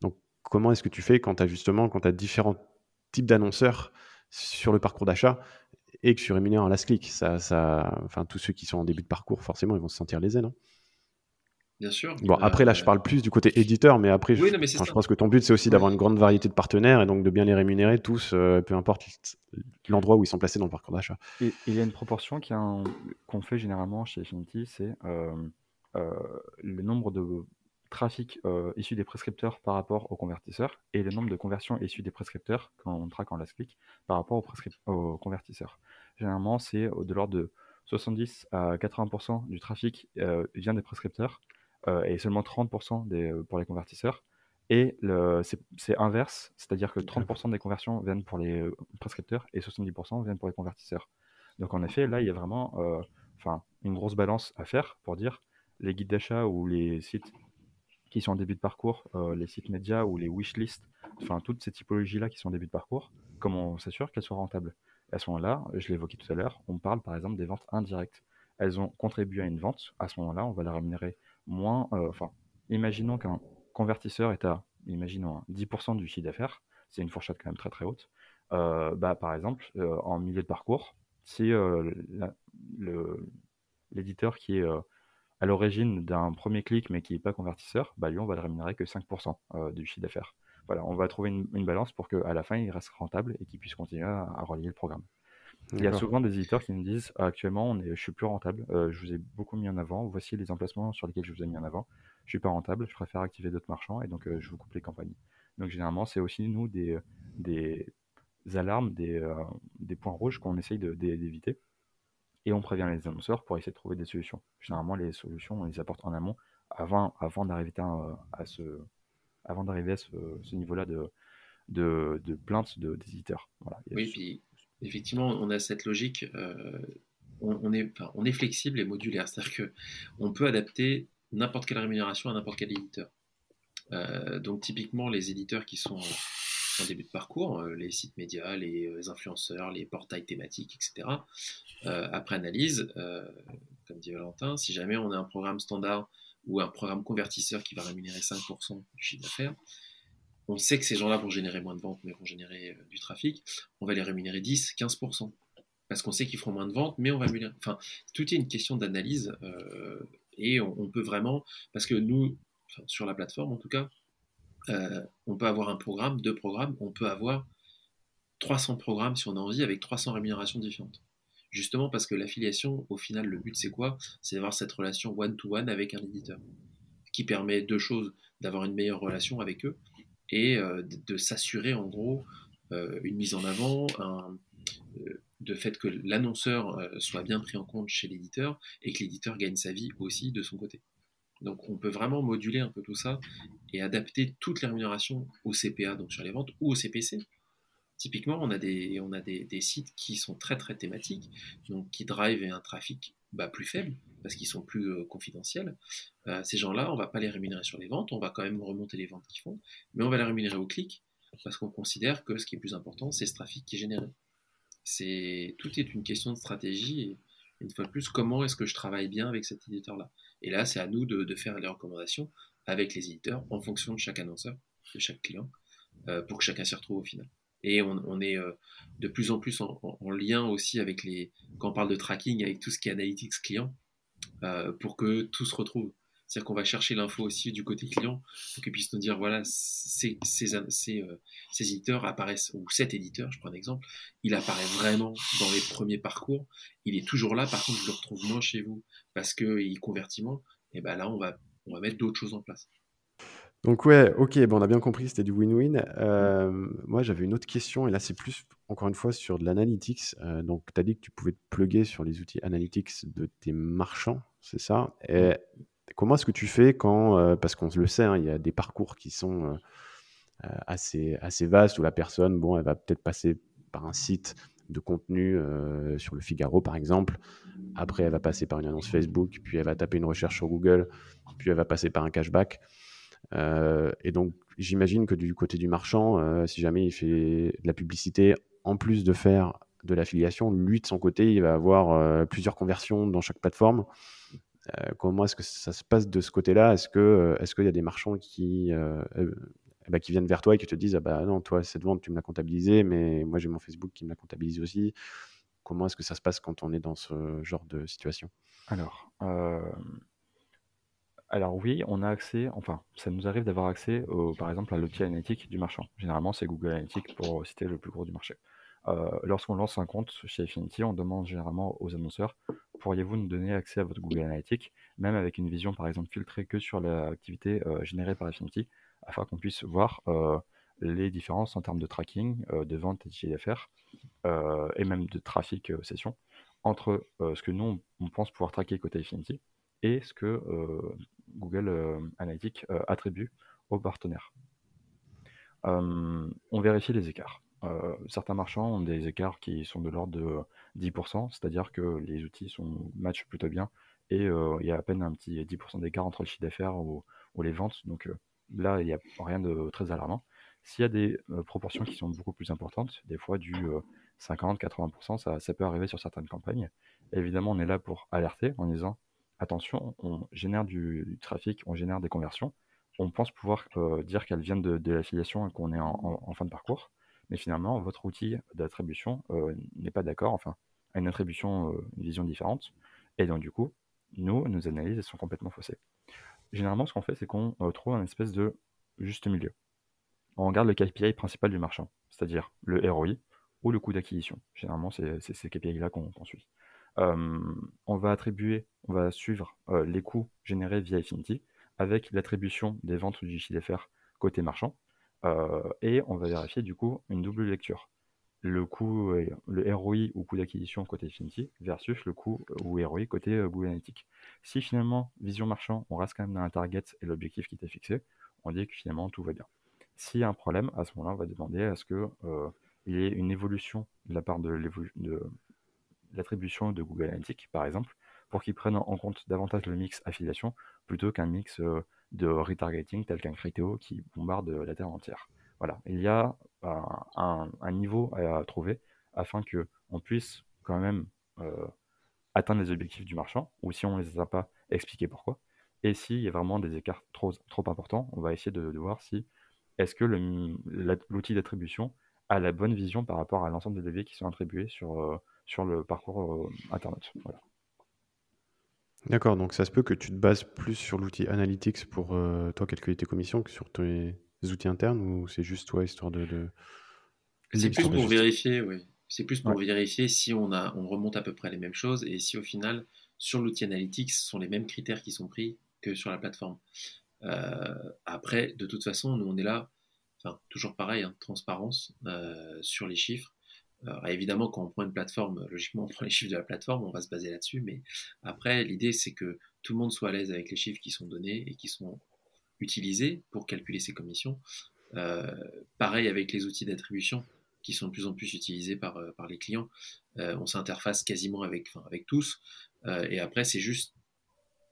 Donc, comment est-ce que tu fais quand tu as justement, quand tu as différents types d'annonceurs sur le parcours d'achat et que tu rémunères en last click. Ça, ça, enfin, tous ceux qui sont en début de parcours, forcément, ils vont se sentir lésés, non? Bien sûr. Bon, après, là, je euh, parle plus du côté éditeur, mais après, je, je, pense que ton but, c'est aussi d'avoir une grande variété de partenaires et donc de bien les rémunérer tous, euh, peu importe l'endroit où ils sont placés dans le parcours d'achat. Il y a une proportion qu'on fait généralement chez Affinity, c'est euh, le nombre de trafic euh, issu des prescripteurs par rapport aux convertisseurs et le nombre de conversions issues des prescripteurs quand on traque en last click par rapport aux, convertisseurs. Généralement, c'est de l'ordre de 70 à 80% du trafic euh, vient des prescripteurs euh, et seulement 30% des, pour les convertisseurs. Et c'est inverse, c'est-à-dire que 30% des conversions viennent pour les prescripteurs et 70% viennent pour les convertisseurs. Donc en effet, là, il y a vraiment une grosse balance à faire pour dire les guides d'achat ou les sites qui sont en début de parcours, euh, les sites médias ou les wishlists, enfin toutes ces typologies-là qui sont en début de parcours, comment on s'assure qu'elles soient rentables? À ce moment-là, je l'évoquais tout à l'heure, on parle par exemple des ventes indirectes. Elles ont contribué à une vente, à ce moment-là, on va la rémunérer moins. Euh, enfin, imaginons qu'un convertisseur est à, imaginons, 10% du chiffre d'affaires, c'est une fourchette quand même très très haute. Euh, bah, par exemple, en milieu de parcours, si l'éditeur qui est à l'origine d'un premier clic mais qui n'est pas convertisseur, bah lui on va le rémunérer que 5% euh, du chiffre d'affaires. Voilà, on va trouver une, balance pour qu'à la fin il reste rentable et qu'il puisse continuer à, relier le programme. Il y a souvent des éditeurs qui me disent actuellement on est, je suis plus rentable, euh, je vous ai beaucoup mis en avant, voici les emplacements sur lesquels je vous ai mis en avant, je suis pas rentable, je préfère activer d'autres marchands et donc euh, je vous coupe les campagnes. Donc généralement c'est aussi nous des, des alarmes, des, des points rouges qu'on essaye d'éviter et on prévient les annonceurs pour essayer de trouver des solutions. Généralement, les solutions, on les apporte en amont avant, avant d'arriver à, ce, avant d'arriver à ce, niveau-là de, de, de plainte d'éditeurs. Voilà. Oui, puis effectivement, on a cette logique. Euh, on, est, on est flexible et modulaire, c'est-à-dire qu'on peut adapter n'importe quelle rémunération à n'importe quel éditeur. Euh, donc typiquement, les éditeurs qui sont en début de parcours, euh, les sites médias, les euh, influenceurs, les portails thématiques, etc. Euh, après analyse, comme dit Valentin, si jamais on a un programme standard ou un programme convertisseur qui va rémunérer 5% du chiffre d'affaires, on sait que ces gens-là vont générer moins de ventes, mais vont générer du trafic, on va les rémunérer 10, 15%. Parce qu'on sait qu'ils feront moins de ventes, mais on va. Enfin, tout est une question d'analyse. et on, peut vraiment. Parce que nous, sur la plateforme en tout cas, euh, on peut avoir un programme, deux programmes, on peut avoir 300 programmes si on a envie avec 300 rémunérations différentes. Justement parce que l'affiliation, au final, le but c'est quoi? C'est d'avoir cette relation one-to-one avec un éditeur, qui permet deux choses, d'avoir une meilleure relation avec eux et euh, de, s'assurer en gros euh, une mise en avant, de fait que l'annonceur soit bien pris en compte chez l'éditeur et que l'éditeur gagne sa vie aussi de son côté. Donc on peut vraiment moduler un peu tout ça et adapter toutes les rémunérations au CPA, donc sur les ventes, ou au CPC. Typiquement, on a des, sites qui sont très très thématiques, donc qui drivent un trafic bah, plus faible parce qu'ils sont plus euh, confidentiels. Euh, ces gens-là, on va pas les rémunérer sur les ventes, on va quand même remonter les ventes qu'ils font, mais on va les rémunérer au clic parce qu'on considère que ce qui est plus important, c'est ce trafic qui est généré. Tout est une question de stratégie et une fois de plus, comment est-ce que je travaille bien avec cet éditeur-là? Et là, c'est à nous de, faire les recommandations avec les éditeurs en fonction de chaque annonceur, de chaque client, euh, pour que chacun s'y retrouve au final. Et on, est euh, de plus en plus en, lien aussi avec les, quand on parle de tracking, avec tout ce qui est analytics client, euh, pour que tout se retrouve. C'est-à-dire qu'on va chercher l'info aussi du côté client pour qu'ils puissent nous dire voilà, ces, ces, euh, ces, éditeurs apparaissent, ou cet éditeur, je prends un exemple, il apparaît vraiment dans les premiers parcours, il est toujours là, par contre je le retrouve moins chez vous parce qu'il convertit moins, et ben là on va, on va mettre d'autres choses en place. Donc ouais, ok, bon, on a bien compris, c'était du win-win. Euh, moi, j'avais une autre question, et là, c'est plus, encore une fois, sur de l'analytics. Euh, donc, tu as dit que tu pouvais te plugger sur les outils analytics de tes marchands, c'est ça? Et comment est-ce que tu fais quand, euh, parce qu'on le sait, hein, il y a des parcours qui sont assez, assez vastes, où la personne, bon, elle va peut-être passer par un site de contenu sur le Figaro, par exemple. Après, elle va passer par une annonce Facebook, puis elle va taper une recherche sur Google, puis elle va passer par un cashback. Euh, et donc, j'imagine que du côté du marchand, euh, si jamais il fait de la publicité, en plus de faire de l'affiliation, lui, de son côté, il va avoir euh, plusieurs conversions dans chaque plateforme. Comment est-ce que ça se passe de ce côté-là? Est-ce que est-ce qu'il y a des marchands qui bah, qui viennent vers toi et qui te disent ah bah non toi cette vente tu me l'as comptabilisée mais moi j'ai mon Facebook qui me l'a comptabilisé aussi comment est-ce que ça se passe quand on est dans ce genre de situation? Alors alors oui, on a accès, enfin, ça nous arrive d'avoir accès, par exemple, à l'outil analytique du marchand. Généralement, c'est Google Analytics pour citer le plus gros du marché. Euh, lorsqu'on lance un compte chez Affinity, on demande généralement aux annonceurs, pourriez-vous nous donner accès à votre Google Analytics, même avec une vision, par exemple, filtrée que sur l'activité euh, générée par Affinity, afin qu'on puisse voir euh, les différences en termes de tracking, de vente et de chiffre et même de trafic session, entre ce que nous, on pense pouvoir traquer côté Affinity et ce que Google Analytics attribue aux partenaires. On vérifie les écarts. Certains marchands ont des écarts qui sont de l'ordre de 10%, c'est-à-dire que les outils sont matchent plutôt bien et il y a à peine un petit 10% d'écart entre le chiffre d'affaires ou, les ventes. Donc là, il n'y a rien de très alarmant. S'il y a des proportions qui sont beaucoup plus importantes, des fois du 50-80%, ça, ça, peut arriver sur certaines campagnes. évidemment, on est là pour alerter en disant attention, on génère du, trafic, on génère des conversions. On pense pouvoir euh, dire qu'elles viennent de, l'affiliation et qu'on est en, fin de parcours. Mais finalement, votre outil d'attribution euh, n'est pas d'accord, enfin, a une attribution, euh, une vision différente. Et donc, du coup, nous, nos analyses sont complètement faussées. Généralement, ce qu'on fait, c'est qu'on trouve un espèce de juste milieu. On regarde le KPI principal du marchand, c'est-à-dire le ROI ou le coût d'acquisition. Généralement, c'est ces KPI-là qu'on suit on va attribuer, on va suivre les coûts générés via Affinity avec l'attribution des ventes du chiffre d'affaires côté marchand. Et on va vérifier du coup une double lecture. Le coût, le ROI ou coût d'acquisition côté Affinity versus le coût ou ROI côté Google Analytics. Si finalement, vision marchand, on reste quand même dans la target et l'objectif qui était fixé, on dit que finalement tout va bien. S'il y a un problème, à ce moment-là, on va demander à ce qu'il y ait une évolution de la part de, de, l'attribution de Google Analytics, par exemple, pour qu'ils prennent en compte davantage le mix affiliation plutôt qu'un mix de retargeting tel qu'un Criteo qui bombarde la terre entière. Voilà, il y a un, niveau à trouver afin que on puisse quand même euh, atteindre les objectifs du marchand, ou si on ne les a pas, expliquer pourquoi. Et s'il y a vraiment des écarts trop, importants, on va essayer de, voir si est-ce que l'outil d'attribution a la bonne vision par rapport à l'ensemble des leviers qui sont attribués sur, euh, le parcours euh, Internet. D'accord, donc ça se peut que tu te bases plus sur l'outil Analytics pour euh, toi calculer tes commissions que sur tes outils internes ou c'est juste toi histoire de. C'est plus pour vérifier, oui. C'est plus pour vérifier si on, a, on remonte à peu près les mêmes choses et si au final, sur l'outil Analytics, ce sont les mêmes critères qui sont pris que sur la plateforme. Euh, après, de toute façon, nous on est là, enfin toujours pareil, hein, transparence sur les chiffres. Alors, évidemment, quand on prend une plateforme, logiquement, on prend les chiffres de la plateforme, on va se baser là-dessus, mais après, l'idée, c'est que tout le monde soit à l'aise avec les chiffres qui sont donnés et qui sont utilisés pour calculer ses commissions. Euh, pareil avec les outils d'attribution. qui sont de plus en plus utilisés par, euh, les clients. on s'interface quasiment avec, tous. et après, c'est juste.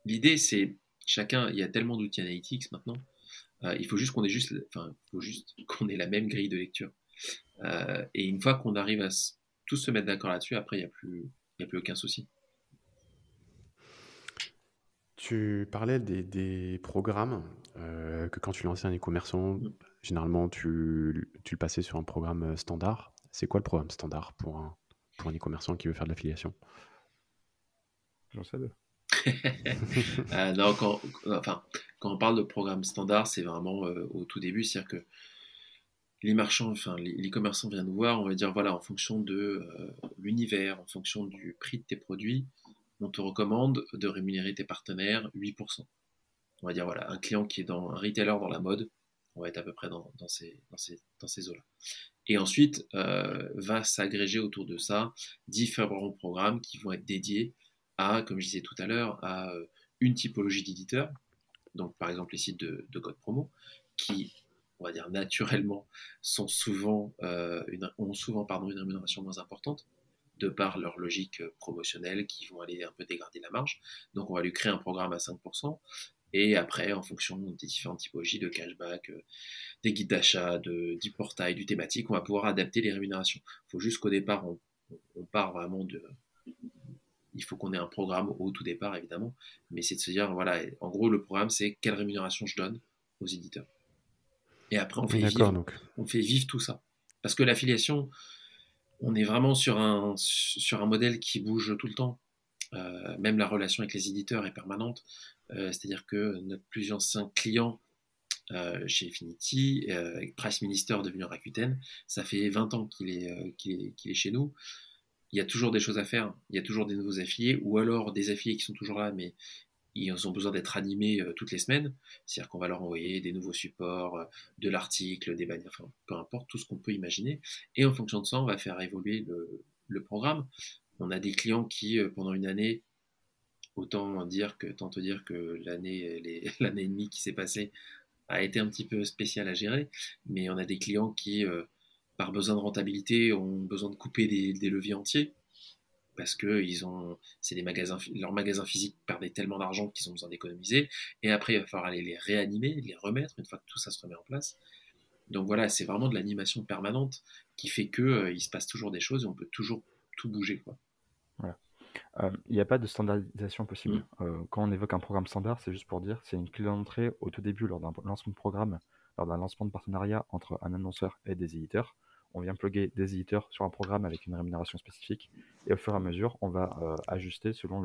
L'idée, c'est chacun. Il y a tellement d'outils analytics maintenant. il faut juste qu'on ait faut juste qu'on ait la même grille de lecture. Et une fois qu'on arrive à tous se mettre d'accord là-dessus, après, il n'y a, plus, a plus aucun souci. Tu parlais des, programmes euh, que quand tu lançais un e-commerçant, mm. généralement tu, tu, le passais sur un programme euh, standard. C'est quoi le programme standard pour un, pour un e-commerçant qui veut faire de l'affiliation? J'en sais deux. Euh, non, quand, enfin, quand on parle de programme standard, c'est vraiment au tout début, c'est-à-dire que les marchands, enfin les, commerçants viennent nous voir, on va dire voilà, en fonction de l'univers, en fonction du prix de tes produits, on te recommande de rémunérer tes partenaires 8%. On va dire, voilà, un client qui est dans un retailer dans la mode, on va être à peu près dans ces eaux-là. Et ensuite, euh, va s'agréger autour de ça différents programmes qui vont être dédiés à, comme je disais tout à l'heure, à euh, une typologie d'éditeurs. Donc, par exemple, les sites de, code promo, qui, on va dire naturellement, sont souvent, euh, ont souvent pardon, une rémunération moins importante de par leur logique promotionnelle qui vont aller un peu dégrader la marge. Donc on va lui créer un programme à 5%. Et après, en fonction des différentes typologies de cashback, euh, des guides d'achat, de, du portail, du thématique, on va pouvoir adapter les rémunérations. Il faut juste qu'au départ, on, part vraiment de... Il faut qu'on ait un programme au tout départ, évidemment. Mais c'est de se dire, voilà, en gros, le programme, c'est quelle rémunération je donne aux éditeurs. Et après, on fait, vivre, on fait vivre tout ça. Parce que l'affiliation, on est vraiment sur un, sur un modèle qui bouge tout le temps. Euh, même la relation avec les éditeurs est permanente. Euh, c'est-à-dire que notre plus ancien client euh, chez Infinity, Price Minister devenu Rakuten, ça fait 20 ans qu'il est, qu'il est, chez nous. Il y a toujours des choses à faire, il y a toujours des nouveaux affiliés, ou alors des affiliés qui sont toujours là, mais ils ont besoin d'être animés euh, toutes les semaines. C'est-à-dire qu'on va leur envoyer des nouveaux supports, euh, de l'article, des bannières, peu importe, tout ce qu'on peut imaginer. Et en fonction de ça, on va faire évoluer le, programme. On a des clients qui, euh, pendant une année, autant dire que, tant te dire que l'année, l'année et demie qui s'est passée a été un petit peu spéciale à gérer, mais on a des clients qui, par besoin de rentabilité, ont besoin de couper des leviers entiers parce que ils ont, c'est des magasins, leurs magasins physiques perdaient tellement d'argent qu'ils ont besoin d'économiser. Et après, il va falloir aller les réanimer, les remettre une fois que tout ça se remet en place. Donc voilà, c'est vraiment de l'animation permanente qui fait que euh, il se passe toujours des choses et on peut toujours tout bouger. Quoi. Voilà. Euh, il n'y a pas de standardisation possible. Mm. Euh, quand on évoque un programme standard, c'est juste pour dire c'est une clé d'entrée au tout début lors d'un lancement de programme, lors d'un lancement de partenariat entre un annonceur et des éditeurs on vient plugger des éditeurs sur un programme avec une rémunération spécifique. Et au fur et à mesure, on va euh, ajuster selon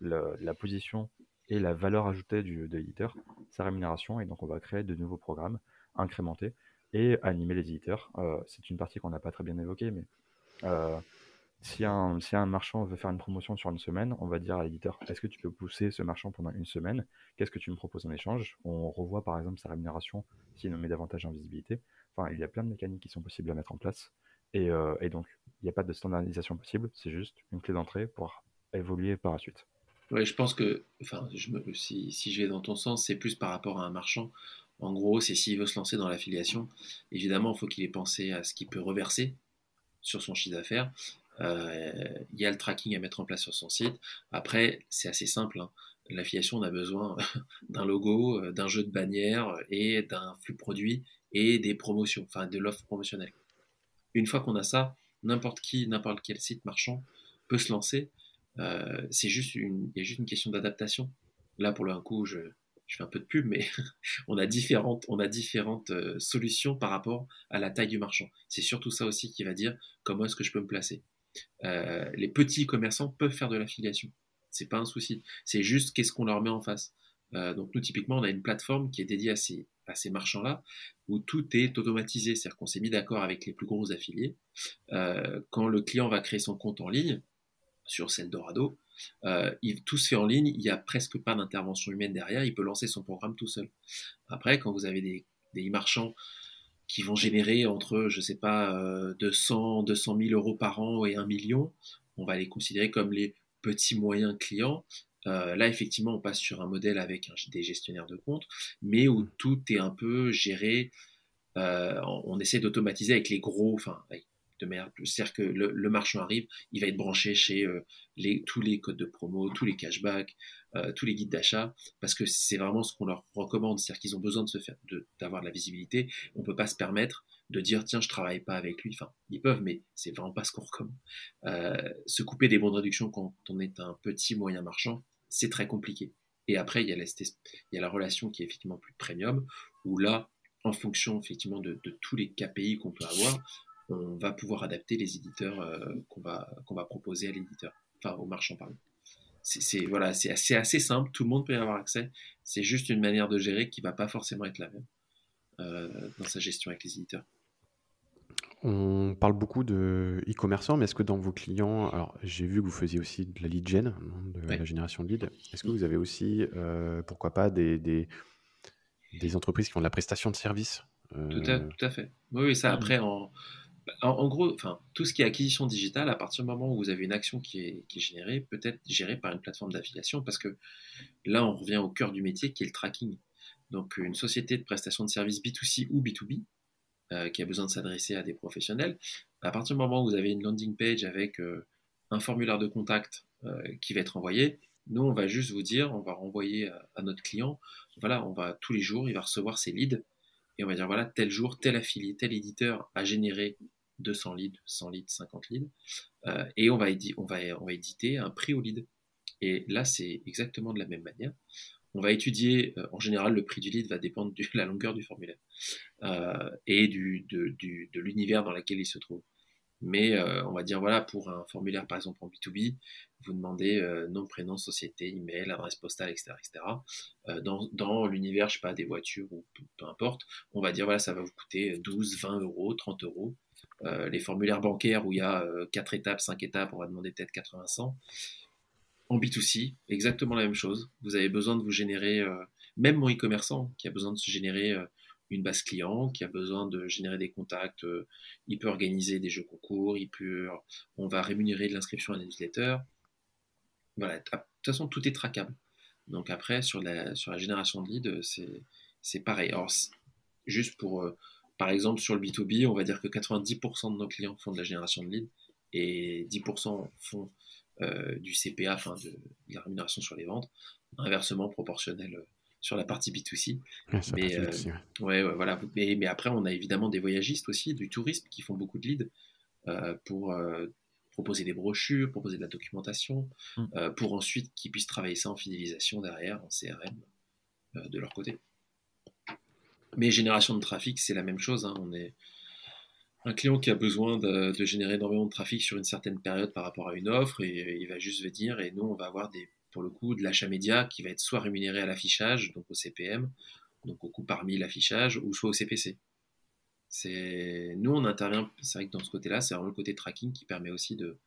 la position et la valeur ajoutée du, de l'éditeur, sa rémunération. Et donc, on va créer de nouveaux programmes incrémentés et animer les éditeurs. Euh, c'est une partie qu'on n'a pas très bien évoquée, mais euh, si, un, si un marchand veut faire une promotion sur une semaine, on va dire à l'éditeur est-ce que tu peux pousser ce marchand pendant une semaine? Qu'est-ce que tu me proposes en échange? On revoit par exemple sa rémunération s'il nous met davantage en visibilité il y a plein de mécaniques qui sont possibles à mettre en place. Et, euh, donc, il n'y a pas de standardisation possible, c'est juste une clé d'entrée pour évoluer par la suite. Oui, je pense que, enfin, si je vais dans ton sens, c'est plus par rapport à un marchand. En gros, c'est s'il veut se lancer dans l'affiliation, évidemment, il faut qu'il ait pensé à ce qu'il peut reverser sur son chiffre d'affaires. Euh, il y a le tracking à mettre en place sur son site. Après, c'est assez simple. Hein. L'affiliation, on a besoin d'un logo, euh, d'un jeu de bannière et d'un flux produit et des promotions, enfin de l'offre promotionnelle. Une fois qu'on a ça, n'importe qui, n'importe quel site marchand peut se lancer. Euh, c'est juste une, il y a juste une question d'adaptation. Là, pour le coup, je, fais un peu de pub, mais on a différentes, on a différentes euh, solutions par rapport à la taille du marchand. C'est surtout ça aussi qui va dire comment est-ce que je peux me placer. Euh, les petits commerçants peuvent faire de l'affiliation. C'est pas un souci. C'est juste qu'est-ce qu'on leur met en face. donc nous, typiquement, on a une plateforme qui est dédiée à ces, à ces marchands-là, où tout est automatisé. C'est-à-dire qu'on s'est mis d'accord avec les plus gros affiliés. Euh, quand le client va créer son compte en ligne, sur Celdorado, euh, il, tout se fait en ligne, il n'y a presque pas d'intervention humaine derrière, il peut lancer son programme tout seul. Après, quand vous avez des, marchands qui vont générer entre, je ne sais pas, 200, 200 000 euros par an et 1 million, on va les considérer comme les petits moyens clients. Euh, là, effectivement, on passe sur un modèle avec des gestionnaires de compte, mais où tout est un peu géré. Euh, on, essaie d'automatiser avec les gros, enfin, de c'est-à-dire que le, marchand arrive, il va être branché chez euh, tous les codes de promo, tous les cashbacks, tous les guides d'achat, parce que c'est vraiment ce qu'on leur recommande, c'est-à-dire qu'ils ont besoin de faire, d'avoir de, la visibilité. On peut pas se permettre de dire tiens je travaille pas avec lui, enfin ils peuvent, mais c'est vraiment pas ce qu'on recommande. Se couper des bons de réduction quand on est un petit moyen marchand, c'est très compliqué. Et après il y a la, relation qui est effectivement plus premium, où là en fonction effectivement de, tous les KPI qu'on peut avoir, on va pouvoir adapter les éditeurs euh, qu'on va, proposer à l'éditeur, enfin au marchand, pardon. C'est voilà, assez, simple, tout le monde peut y avoir accès. C'est juste une manière de gérer qui va pas forcément être la même euh, dans sa gestion avec les éditeurs. On parle beaucoup de e-commerçants, mais est-ce que dans vos clients, alors j'ai vu que vous faisiez aussi de la lead gen, de la génération de lead, est-ce que vous avez aussi, euh, pourquoi pas, des, des, des, entreprises qui ont de la prestation de services tout, à, tout, à, fait. Oui, oui ça après, en, en, gros, enfin, tout ce qui est acquisition digitale, à partir du moment où vous avez une action qui est, générée, peut être gérée par une plateforme d'affiliation, parce que là, on revient au cœur du métier qui est le tracking. Donc, une société de prestation de services B2C ou B2B euh, qui a besoin de s'adresser à des professionnels, à partir du moment où vous avez une landing page avec euh, un formulaire de contact euh, qui va être envoyé, nous, on va juste vous dire, on va renvoyer à, notre client, voilà, on va tous les jours, il va recevoir ses leads et on va dire voilà, tel jour, tel affilié, tel éditeur a généré 200 leads, 100 leads, 50 leads, et on va, on, éditer un prix au lead. Et là, c'est exactement de la même manière. On va étudier, euh, en général, le prix du lead va dépendre de la longueur du formulaire euh, et de, l'univers dans lequel il se trouve. Mais on va dire, voilà, pour un formulaire, par exemple, en B2B, vous demandez nom, prénom, société, email, adresse postale, etc. etc. dans, l'univers, je sais pas, des voitures ou peu importe, on va dire, voilà, ça va vous coûter 12, 20 euros, 30 euros. Euh, les formulaires bancaires où il y a 4 euh, étapes, 5 étapes, on va demander peut-être 80, 100. En B2C, exactement la même chose. Vous avez besoin de vous générer, euh, même mon e-commerçant qui a besoin de se générer une base client, qui a besoin de générer des contacts, il peut organiser des jeux concours, il peut, on va rémunérer de l'inscription à un newsletter. Voilà, de toute façon, tout est traquable. Donc après, sur la, sur la génération de leads, c'est pareil. Alors, juste pour par exemple, sur le B2B, on va dire que 90% de nos clients font de la génération de leads et 10% font euh, du CPA, enfin de, la rémunération sur les ventes, inversement proportionnel euh, sur la partie B2C. mais, euh, ouais. voilà. Mais, après, on a évidemment des voyagistes aussi, du tourisme qui font beaucoup de leads pour proposer des brochures, proposer de la documentation, mm. pour ensuite qu'ils puissent travailler ça en fidélisation derrière, en CRM, de leur côté. Mais génération de trafic, c'est la même chose. Hein. On est un client qui a besoin de, générer énormément de trafic sur une certaine période par rapport à une offre il va juste venir et nous, on va avoir pour le coup de l'achat média qui va être soit rémunéré à l'affichage, donc au CPM, donc au coût parmi l'affichage, ou soit au CPC. Nous on intervient, c'est vrai que dans ce côté-là, c'est vraiment le côté tracking qui permet aussi de,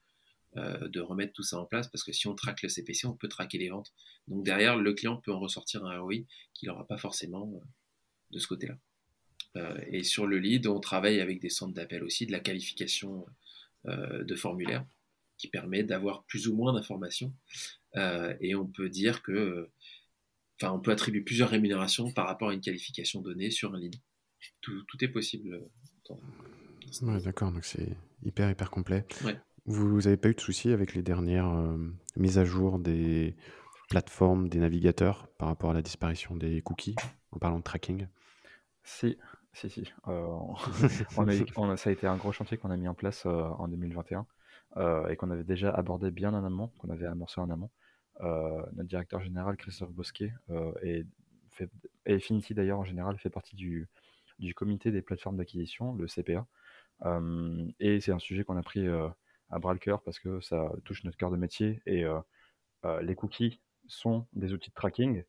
euh, remettre tout ça en place parce que si on traque le CPC, on peut traquer les ventes. Donc derrière, le client peut en ressortir un ROI qu'il n'aura pas forcément euh, de ce côté-là. Euh, et sur le lead, on travaille avec des centres d'appel aussi, de la qualification euh, de formulaire qui permet d'avoir plus ou moins d'informations. Euh, et on peut dire que, enfin, on peut attribuer plusieurs rémunérations par rapport à une qualification donnée sur un lead. Tout, est possible. D'accord, donc c'est hyper, hyper complet. Vous n'avez pas eu de soucis avec les dernières mises à jour des plateformes, des navigateurs par rapport à la disparition des cookies, en parlant de tracking? Si, si, si. Euh, on ça a été un gros chantier qu'on a mis en place euh, en 2021 euh, et qu'on avait déjà abordé bien en amont, qu'on avait amorcé en amont. notre directeur général, Christophe Bosquet, et, fait, et Finity d'ailleurs en général, fait partie du, du comité des plateformes d'acquisition, le CPA. et c'est un sujet qu'on a pris à bras le cœur parce que ça touche notre cœur de métier et les cookies sont des outils de tracking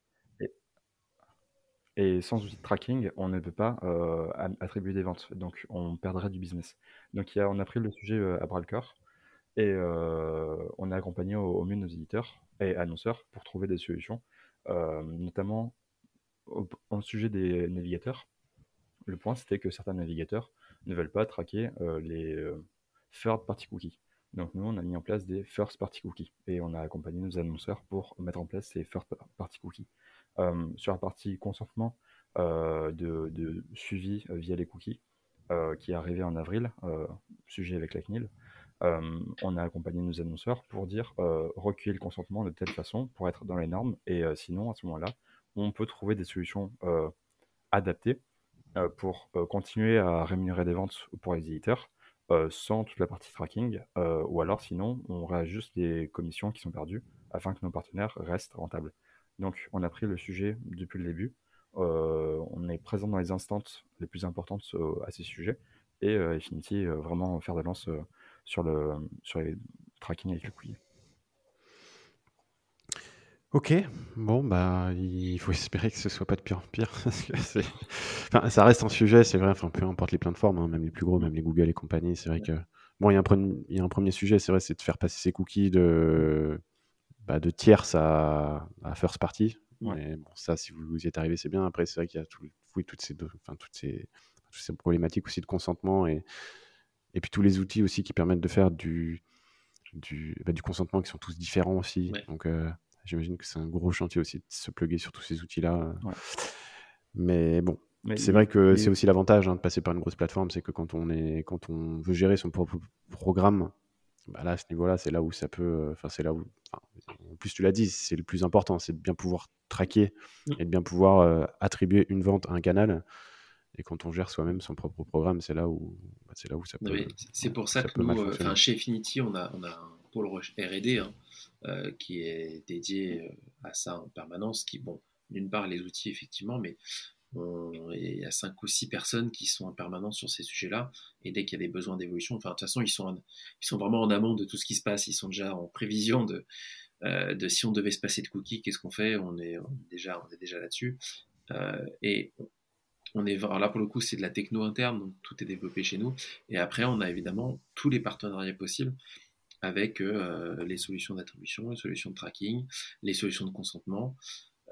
et sans outil de tracking, on ne peut pas euh, attribuer des ventes. Donc, on perdrait du business. Donc, on a pris le sujet euh, à bras le corps et euh, on a accompagné au, mieux nos éditeurs et annonceurs pour trouver des solutions, notamment au, sujet des navigateurs. Le point, c'était que certains navigateurs ne veulent pas traquer les third party cookies. Donc, nous, on a mis en place des first party cookies et on a accompagné nos annonceurs pour mettre en place ces first party cookies. Euh, sur la partie consentement euh, de, suivi euh, via les cookies, qui est arrivé en avril, sujet avec la CNIL, on a accompagné nos annonceurs pour dire recueillir le consentement de telle façon pour être dans les normes. Et sinon, à ce moment-là, on peut trouver des solutions adaptées pour continuer à rémunérer des ventes pour les éditeurs sans toute la partie tracking. ou alors, sinon, on réajuste les commissions qui sont perdues afin que nos partenaires restent rentables. Donc, on a pris le sujet depuis le début. on est présent dans les instances les plus importantes à ces sujets. Et Affinity, vraiment faire de lance sur, le, sur les tracking avec le cookie. Ok, bon, bah, il faut espérer que ce soit pas de pire en pire. enfin, ça reste un sujet, c'est vrai, enfin, peu importe les plateformes, hein, même les plus gros, même les Google et compagnie, c'est vrai que. Bon, il y, a un il y a un premier sujet, c'est vrai, c'est de faire passer ces cookies de, bah, de tierce à, à first party. Mais bon, ça, si vous, y êtes arrivé, c'est bien. Après, c'est vrai qu'il y a tout, oui, toutes, ces, enfin, toutes, ces, toutes ces problématiques aussi de consentement et, et puis tous les outils aussi qui permettent de faire du, du, bah, du consentement qui sont tous différents aussi. Donc, euh, j'imagine que c'est un gros chantier aussi de se plugger sur tous ces outils-là. Mais bon, c'est vrai que c'est aussi l'avantage hein, de passer par une grosse plateforme, c'est que quand on, est, quand on veut gérer son propre programme, bah là, à ce niveau-là, c'est là où ça peut. Euh, enfin, c'est là où. En plus, tu l'as dit, c'est le plus important, c'est de bien pouvoir traquer mmh. et de bien pouvoir euh, attribuer une vente à un canal. Et quand on gère soi-même son propre programme, c'est là où, bah, c'est là où ça peut. C'est pour ça, que nous, euh, chez Affinity, on a, on a un pôle R&D hein, euh, qui est dédié à ça en permanence. Qui, bon, d'une part, les outils effectivement, mais il y a cinq ou six personnes qui sont en permanence sur ces sujets-là. Et dès qu'il y a des besoins d'évolution, enfin, de toute façon, ils sont, ils sont vraiment en amont de tout ce qui se passe. Ils sont déjà en prévision de, de si on devait se passer de cookies, qu'est-ce qu'on fait? On est, déjà, là-dessus. et on est là pour le coup, c'est de la techno interne, donc tout est développé chez nous. Et après, on a évidemment tous les partenariats possibles avec euh, les solutions d'attribution, les solutions de tracking, les solutions de consentement,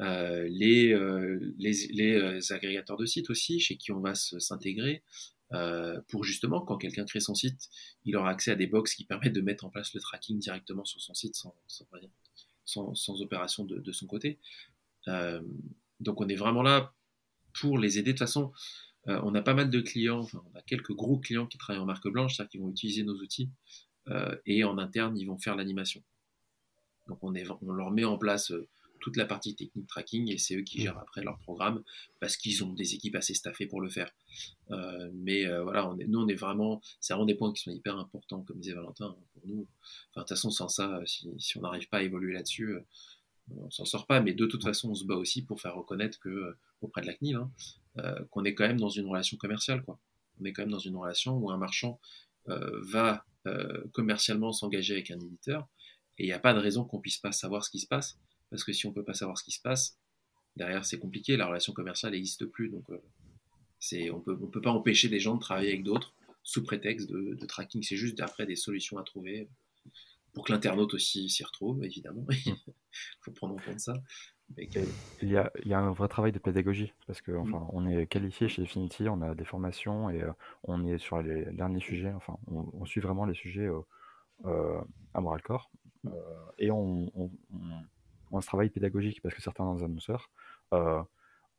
euh, les, euh, agrégateurs de sites aussi, chez qui on va s'intégrer. pour justement, quand quelqu'un crée son site, il aura accès à des box qui permettent de mettre en place le tracking directement sur son site sans, sans, opération de, son côté. donc on est vraiment là pour les aider. De toute façon, euh, on a pas mal de clients, on a quelques gros clients qui travaillent en marque blanche, c'est-à-dire qui vont utiliser nos outils euh, et en interne, ils vont faire l'animation. Donc on, leur met en place euh, toute la partie technique tracking et c'est eux qui mmh. gèrent après leur programme parce qu'ils ont des équipes assez staffées pour le faire. mais voilà, on est, nous on est vraiment, c'est vraiment des points qui sont hyper importants, comme disait Valentin, hein, pour nous. Enfin, de toute façon, sans ça, si, si on n'arrive pas à évoluer là-dessus, on s'en sort pas, mais de toute façon, on se bat aussi pour faire reconnaître que, euh, auprès de la CNIL, hein, euh, qu'on est quand même dans une relation commerciale. Quoi. On est quand même dans une relation où un marchand euh, va commercialement s'engager avec un éditeur, et il n'y a pas de raison qu'on puisse pas savoir ce qui se passe, parce que si on peut pas savoir ce qui se passe, derrière c'est compliqué, la relation commerciale n'existe plus, donc c'est, on peut, on peut pas empêcher des gens de travailler avec d'autres sous prétexte de, de tracking, c'est juste après des solutions à trouver pour que l'internaute aussi s'y retrouve, évidemment. Il faut prendre en compte ça. Il, y a, il y, a, un vrai travail de pédagogie, parce que enfin, on est qualifié chez Affinity, on a des formations et euh, on est sur les derniers sujets, enfin, on, suit vraiment les sujets euh, euh à moral corps, euh, et on, on, on, travaille pédagogique, parce que certains annonceurs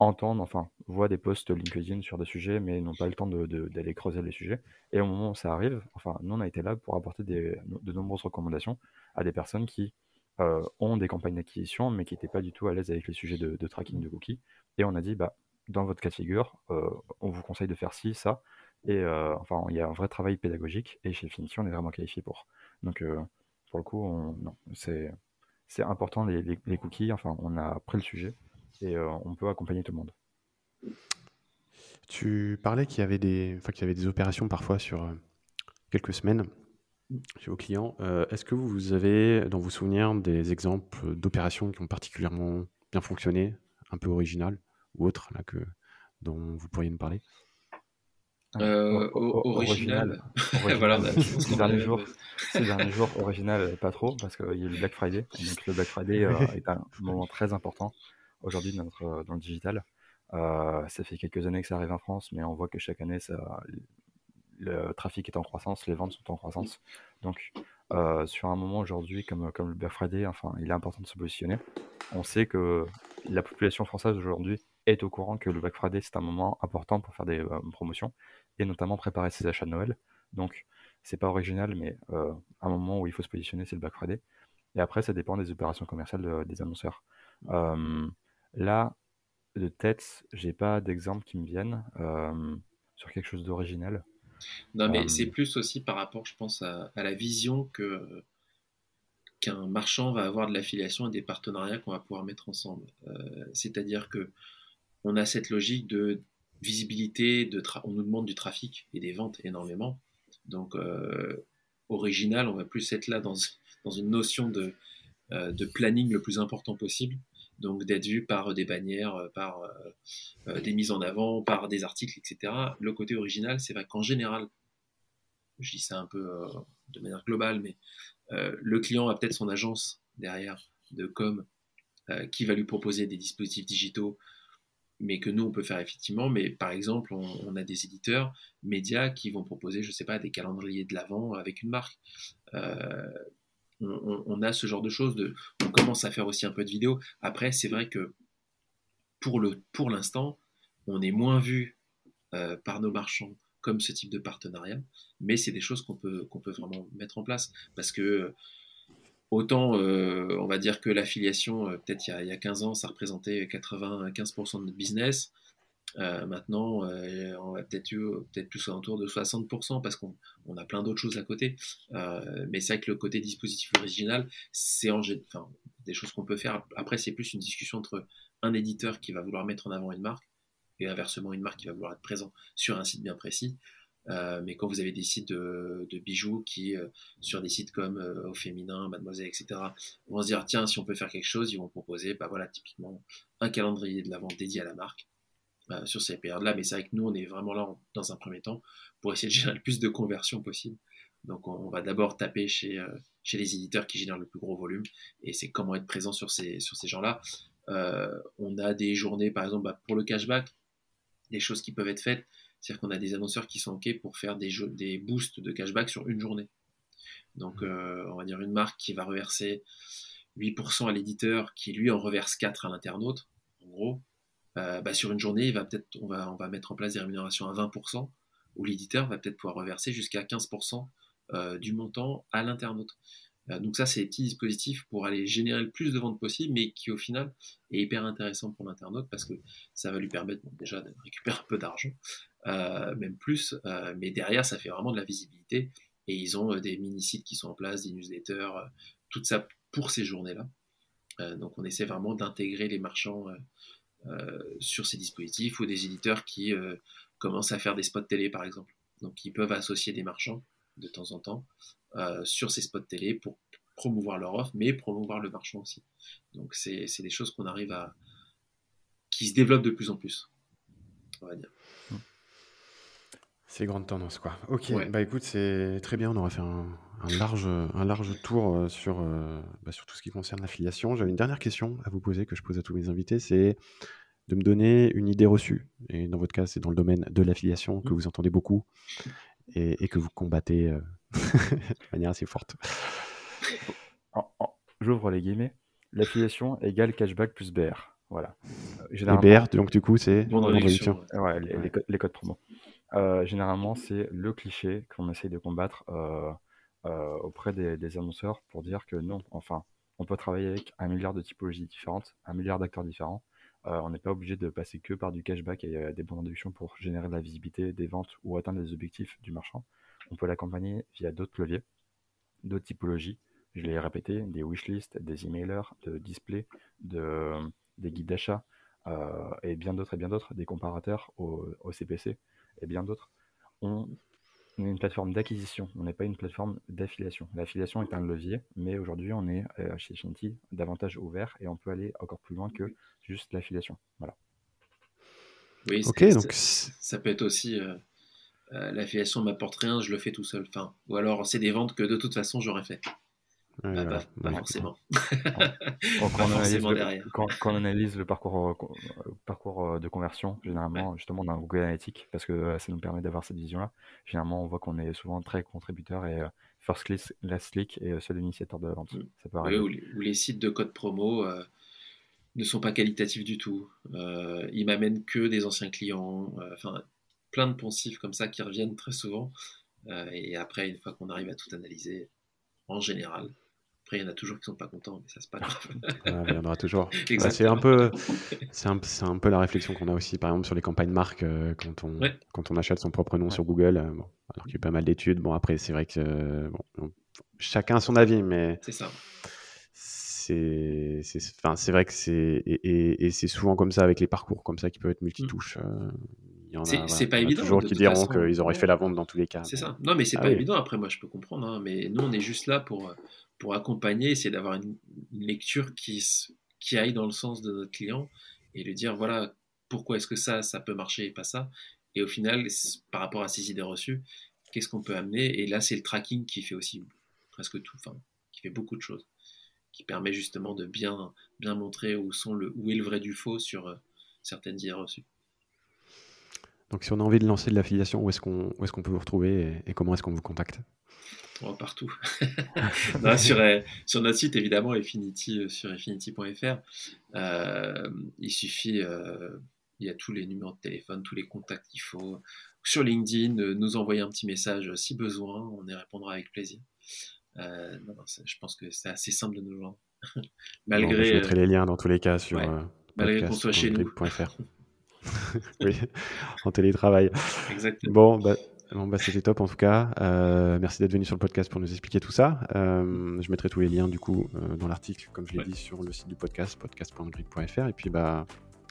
entendent, enfin, voient des posts LinkedIn sur des sujets, mais n'ont pas le temps d'aller creuser les sujets. Et au moment où ça arrive, enfin, nous, on a été là pour apporter des, de nombreuses recommandations à des personnes qui euh, ont des campagnes d'acquisition, mais qui n'étaient pas du tout à l'aise avec les sujets de, tracking de cookies. Et on a dit, bah, dans votre cas de figure, euh, on vous conseille de faire ci, ça. Et euh, enfin, il y a un vrai travail pédagogique, et chez Finity, on est vraiment qualifié pour. Donc, pour le coup, c'est important les, les, cookies. Enfin, on a pris le sujet et euh, on peut accompagner tout le monde. Tu parlais qu'il y avait des, enfin, qu'il y avait des opérations parfois sur euh, quelques semaines chez vos clients. Euh, est-ce que vous avez dans vos souvenirs des exemples d'opérations qui ont particulièrement bien fonctionné, un peu originales ou autres là, que, dont vous pourriez nous parler? original. voilà, ces, derniers jours, ces derniers jours, original, pas trop, parce qu'il y a eu le Black Friday. Donc le Black Friday est un moment très important aujourd'hui dans, euh, dans le digital. Euh, ça fait quelques années que ça arrive en France, mais on voit que chaque année, ça, le trafic est en croissance, les ventes sont en croissance. Donc, euh, sur un moment aujourd'hui comme, comme le Black Friday, enfin, il est important de se positionner. On sait que la population française aujourd'hui est au courant que le Black Friday c'est un moment important pour faire des promotions et notamment préparer ses achats de Noël. Donc, c'est pas original, mais un moment où il faut se positionner, c'est le Black Friday. Et après, ça dépend des opérations commerciales des annonceurs. là, de tête, j'ai pas d'exemple qui me viennent sur quelque chose d'original. Non, mais c'est plus aussi par rapport, je pense, à, la vision que qu'un marchand va avoir de l'affiliation et des partenariats qu'on va pouvoir mettre ensemble. C'est-à-dire que on a cette logique de visibilité, de on nous demande du trafic et des ventes énormément. Donc, original, on va plus être là dans, dans une notion de, de planning le plus important possible donc d'être vu par des bannières, euh, par euh, euh, des mises en avant, par des articles, etc. Le côté original, c'est vrai qu'en général, je dis ça un peu de manière globale, mais le client a peut-être son agence derrière de com qui va lui proposer des dispositifs digitaux, mais que nous, on peut faire effectivement. Mais par exemple, on, a des éditeurs médias qui vont proposer, je ne sais pas, des calendriers de l'avant avec une marque on, a ce genre de choses. De, on commence à faire aussi un peu de vidéo. Après, c'est vrai que pour, le, pour l'instant, on est moins vu euh, par nos marchands comme ce type de partenariat, mais c'est des choses qu'on peut, qu'on peut vraiment mettre en place. Parce que autant, euh, on va dire que l'affiliation, euh, peut-être il, y a 15 ans, ça représentait 95% de notre business. Euh, maintenant, on va peut-être plus autour de 60% parce qu'on on a plein d'autres choses à côté. Mais c'est vrai que le côté dispositif original, c'est enfin, des choses qu'on peut faire. Après, c'est plus une discussion entre un éditeur qui va vouloir mettre en avant une marque et inversement une marque qui va vouloir être présent sur un site bien précis. Mais quand vous avez des sites de, bijoux qui, sur des sites comme Au Féminin, Mademoiselle, etc., vont se dire tiens, si on peut faire quelque chose, ils vont proposer, bah voilà, typiquement un calendrier de la vente dédié à la marque euh, sur ces périodes-là. Mais c'est vrai que nous, on est vraiment là dans un premier temps pour essayer de générer le plus de conversions possible. Donc on, va d'abord taper chez, euh, chez les éditeurs qui génèrent le plus gros volume, et c'est comment être présent sur ces, sur ces gens-là. Euh, on a des journées, par exemple, bah, pour le cashback, des choses qui peuvent être faites. C'est-à-dire qu'on a des annonceurs qui sont OK pour faire des, jeux, des boosts de cashback sur une journée. Donc, mmh. on va dire une marque qui va reverser 8% à l'éditeur, qui lui en reverse 4 à l'internaute, en gros. Euh, bah, sur une journée, il va peut-être, on, va, on va mettre en place des rémunérations à 20%, où l'éditeur va peut-être pouvoir reverser jusqu'à 15% euh, du montant à l'internaute. Euh, donc ça, c'est des petits dispositifs pour aller générer le plus de ventes possible, mais qui au final est hyper intéressant pour l'internaute parce que ça va lui permettre déjà de récupérer un peu d'argent, même plus, mais derrière, ça fait vraiment de la visibilité. Et ils ont des mini-sites qui sont en place, des newsletters, tout ça pour ces journées-là. donc on essaie vraiment d'intégrer les marchands euh, sur ces dispositifs ou des éditeurs qui euh, commencent à faire des spots télé par exemple. Donc ils peuvent associer des marchands de temps en temps euh, sur ces spots télé pour promouvoir leur offre, mais promouvoir le marchand aussi. Donc c'est des choses qu'on arrive à... qui se développent de plus en plus, on va dire. C'est grande tendance, quoi. Ok, bah écoute, c'est très bien. On aura fait un, large, un large tour sur, bah, sur tout ce qui concerne l'affiliation. J'avais une dernière question à vous poser que je pose à tous mes invités, c'est de me donner une idée reçue. Et dans votre cas, c'est dans le domaine de l'affiliation que mmh. vous entendez beaucoup et, que vous combattez euh, de manière assez forte. J'ouvre les guillemets. L'affiliation égale cashback plus BR. Voilà. Euh, BR, donc du coup, c'est ouais, les, les, codes promo. Euh, généralement, c'est le cliché qu'on essaye de combattre auprès des, annonceurs pour dire que non, enfin, on peut travailler avec un milliard de typologies différentes, un milliard d'acteurs différents, euh, on n'est pas obligé de passer que par du cashback et euh, des bons réductions pour générer de la visibilité, des ventes ou atteindre les objectifs du marchand. On peut l'accompagner via d'autres leviers, d'autres typologies. Je l'ai répété, des wishlists, des emailers, de display, de, des guides d'achat euh, et bien d'autres et bien d'autres, des comparateurs au CPC et bien d'autres. On on est une plateforme d'acquisition, on n'est pas une plateforme d'affiliation. L'affiliation est un levier, mais aujourd'hui, on est euh, chez Shinty davantage ouvert et on peut aller encore plus loin que juste l'affiliation. Voilà. Oui, ok, donc ça peut être aussi euh, euh, l'affiliation m'apporte rien, je le fais tout seul. Enfin, ou alors c'est des ventes que de toute façon j'aurais fait. Bah, pas, forcément. quand, on analyse le parcours, euh, parcours euh, de conversion, généralement, justement, dans Google Analytics, parce que euh, ça nous permet d'avoir cette vision-là, généralement, on voit qu'on est souvent très contributeur et first click, last click et seul initiateur de la vente. Mm. Ça peut ou, les, sites de code promo ne sont pas qualitatifs du tout. ils m'amènent que des anciens clients. Enfin, plein de poncifs comme ça qui reviennent très souvent. et après, une fois qu'on arrive à tout analyser, en général, après, il y en a toujours qui sont pas contents, mais ça c'est pas grave. il y en aura toujours. Bah, c'est un peu, c'est un, un, peu la réflexion qu'on a aussi, par exemple, sur les campagnes marques quand on quand on achète son propre nom sur Google. bon, alors qu'il y a pas mal d'études. Bon, après, c'est vrai que bon, chacun a son avis, mais c'est ça c'est vrai que c'est et, c'est souvent comme ça avec les parcours comme ça qui peuvent être multitouches. Mmh. c'est pas évident. Toujours qui diront qu'ils auraient fait la vente dans tous les cas. C'est ça. Non, mais c'est ah pas évident. Après, moi, je peux comprendre. Hein, mais nous, on est juste là pour pour accompagner, essayer d'avoir une, lecture qui qui aille dans le sens de notre client et lui dire voilà pourquoi est-ce que ça ça peut marcher et pas ça? Et au final, par rapport à ces idées reçues, qu'est-ce qu'on peut amener? Et là, c'est le tracking qui fait aussi presque tout, enfin, qui fait beaucoup de choses qui permet justement de bien, bien montrer où, sont le, où est le vrai du faux sur euh, certaines idées reçues. Donc si on a envie de lancer de l'affiliation, où est-ce qu'on est qu'on peut vous retrouver et, comment est-ce qu'on vous contacte? Oh, Partout. sur, euh, sur, notre site, évidemment, Infinity, euh, sur infinity.fr, il suffit, il y a tous les numéros de téléphone, tous les contacts qu'il faut. Sur LinkedIn, nous envoyer un petit message si besoin, on y répondra avec plaisir. Euh, je pense que c'est assez simple de nous joindre. Malgré, je mettrai les liens dans tous les cas sur euh, malgré qu'on soit chez nous. oui, en télétravail. Exactement. Bon, bah, bon bah, c'était top en tout cas. Euh, merci d'être venu sur le podcast pour nous expliquer tout ça. je mettrai tous les liens du coup dans l'article, comme je l'ai dit, sur le site du podcast, podcast.grid.fr. Et puis bah,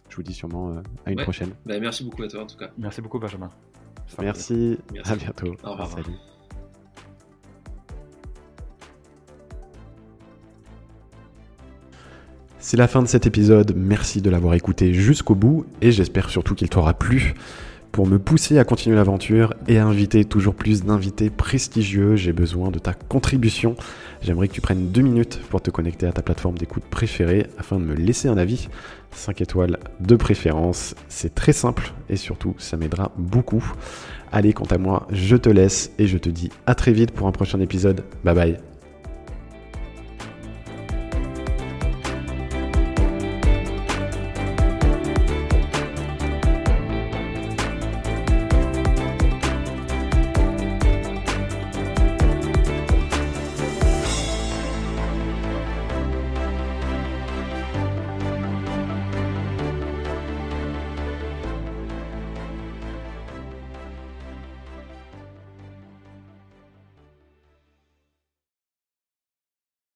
je vous dis sûrement à une prochaine. Bah, merci beaucoup à toi en tout cas. Merci beaucoup Benjamin. Merci. merci. À bientôt. Au revoir. Salut. C'est la fin de cet épisode, merci de l'avoir écouté jusqu'au bout et j'espère surtout qu'il t'aura plu. Pour me pousser à continuer l'aventure et à inviter toujours plus d'invités prestigieux, j'ai besoin de ta contribution. J'aimerais que tu prennes deux minutes pour te connecter à ta plateforme d'écoute préférée afin de me laisser un avis. 5 étoiles de préférence, c'est très simple et surtout ça m'aidera beaucoup. Allez, quant à moi, je te laisse et je te dis à très vite pour un prochain épisode. Bye bye.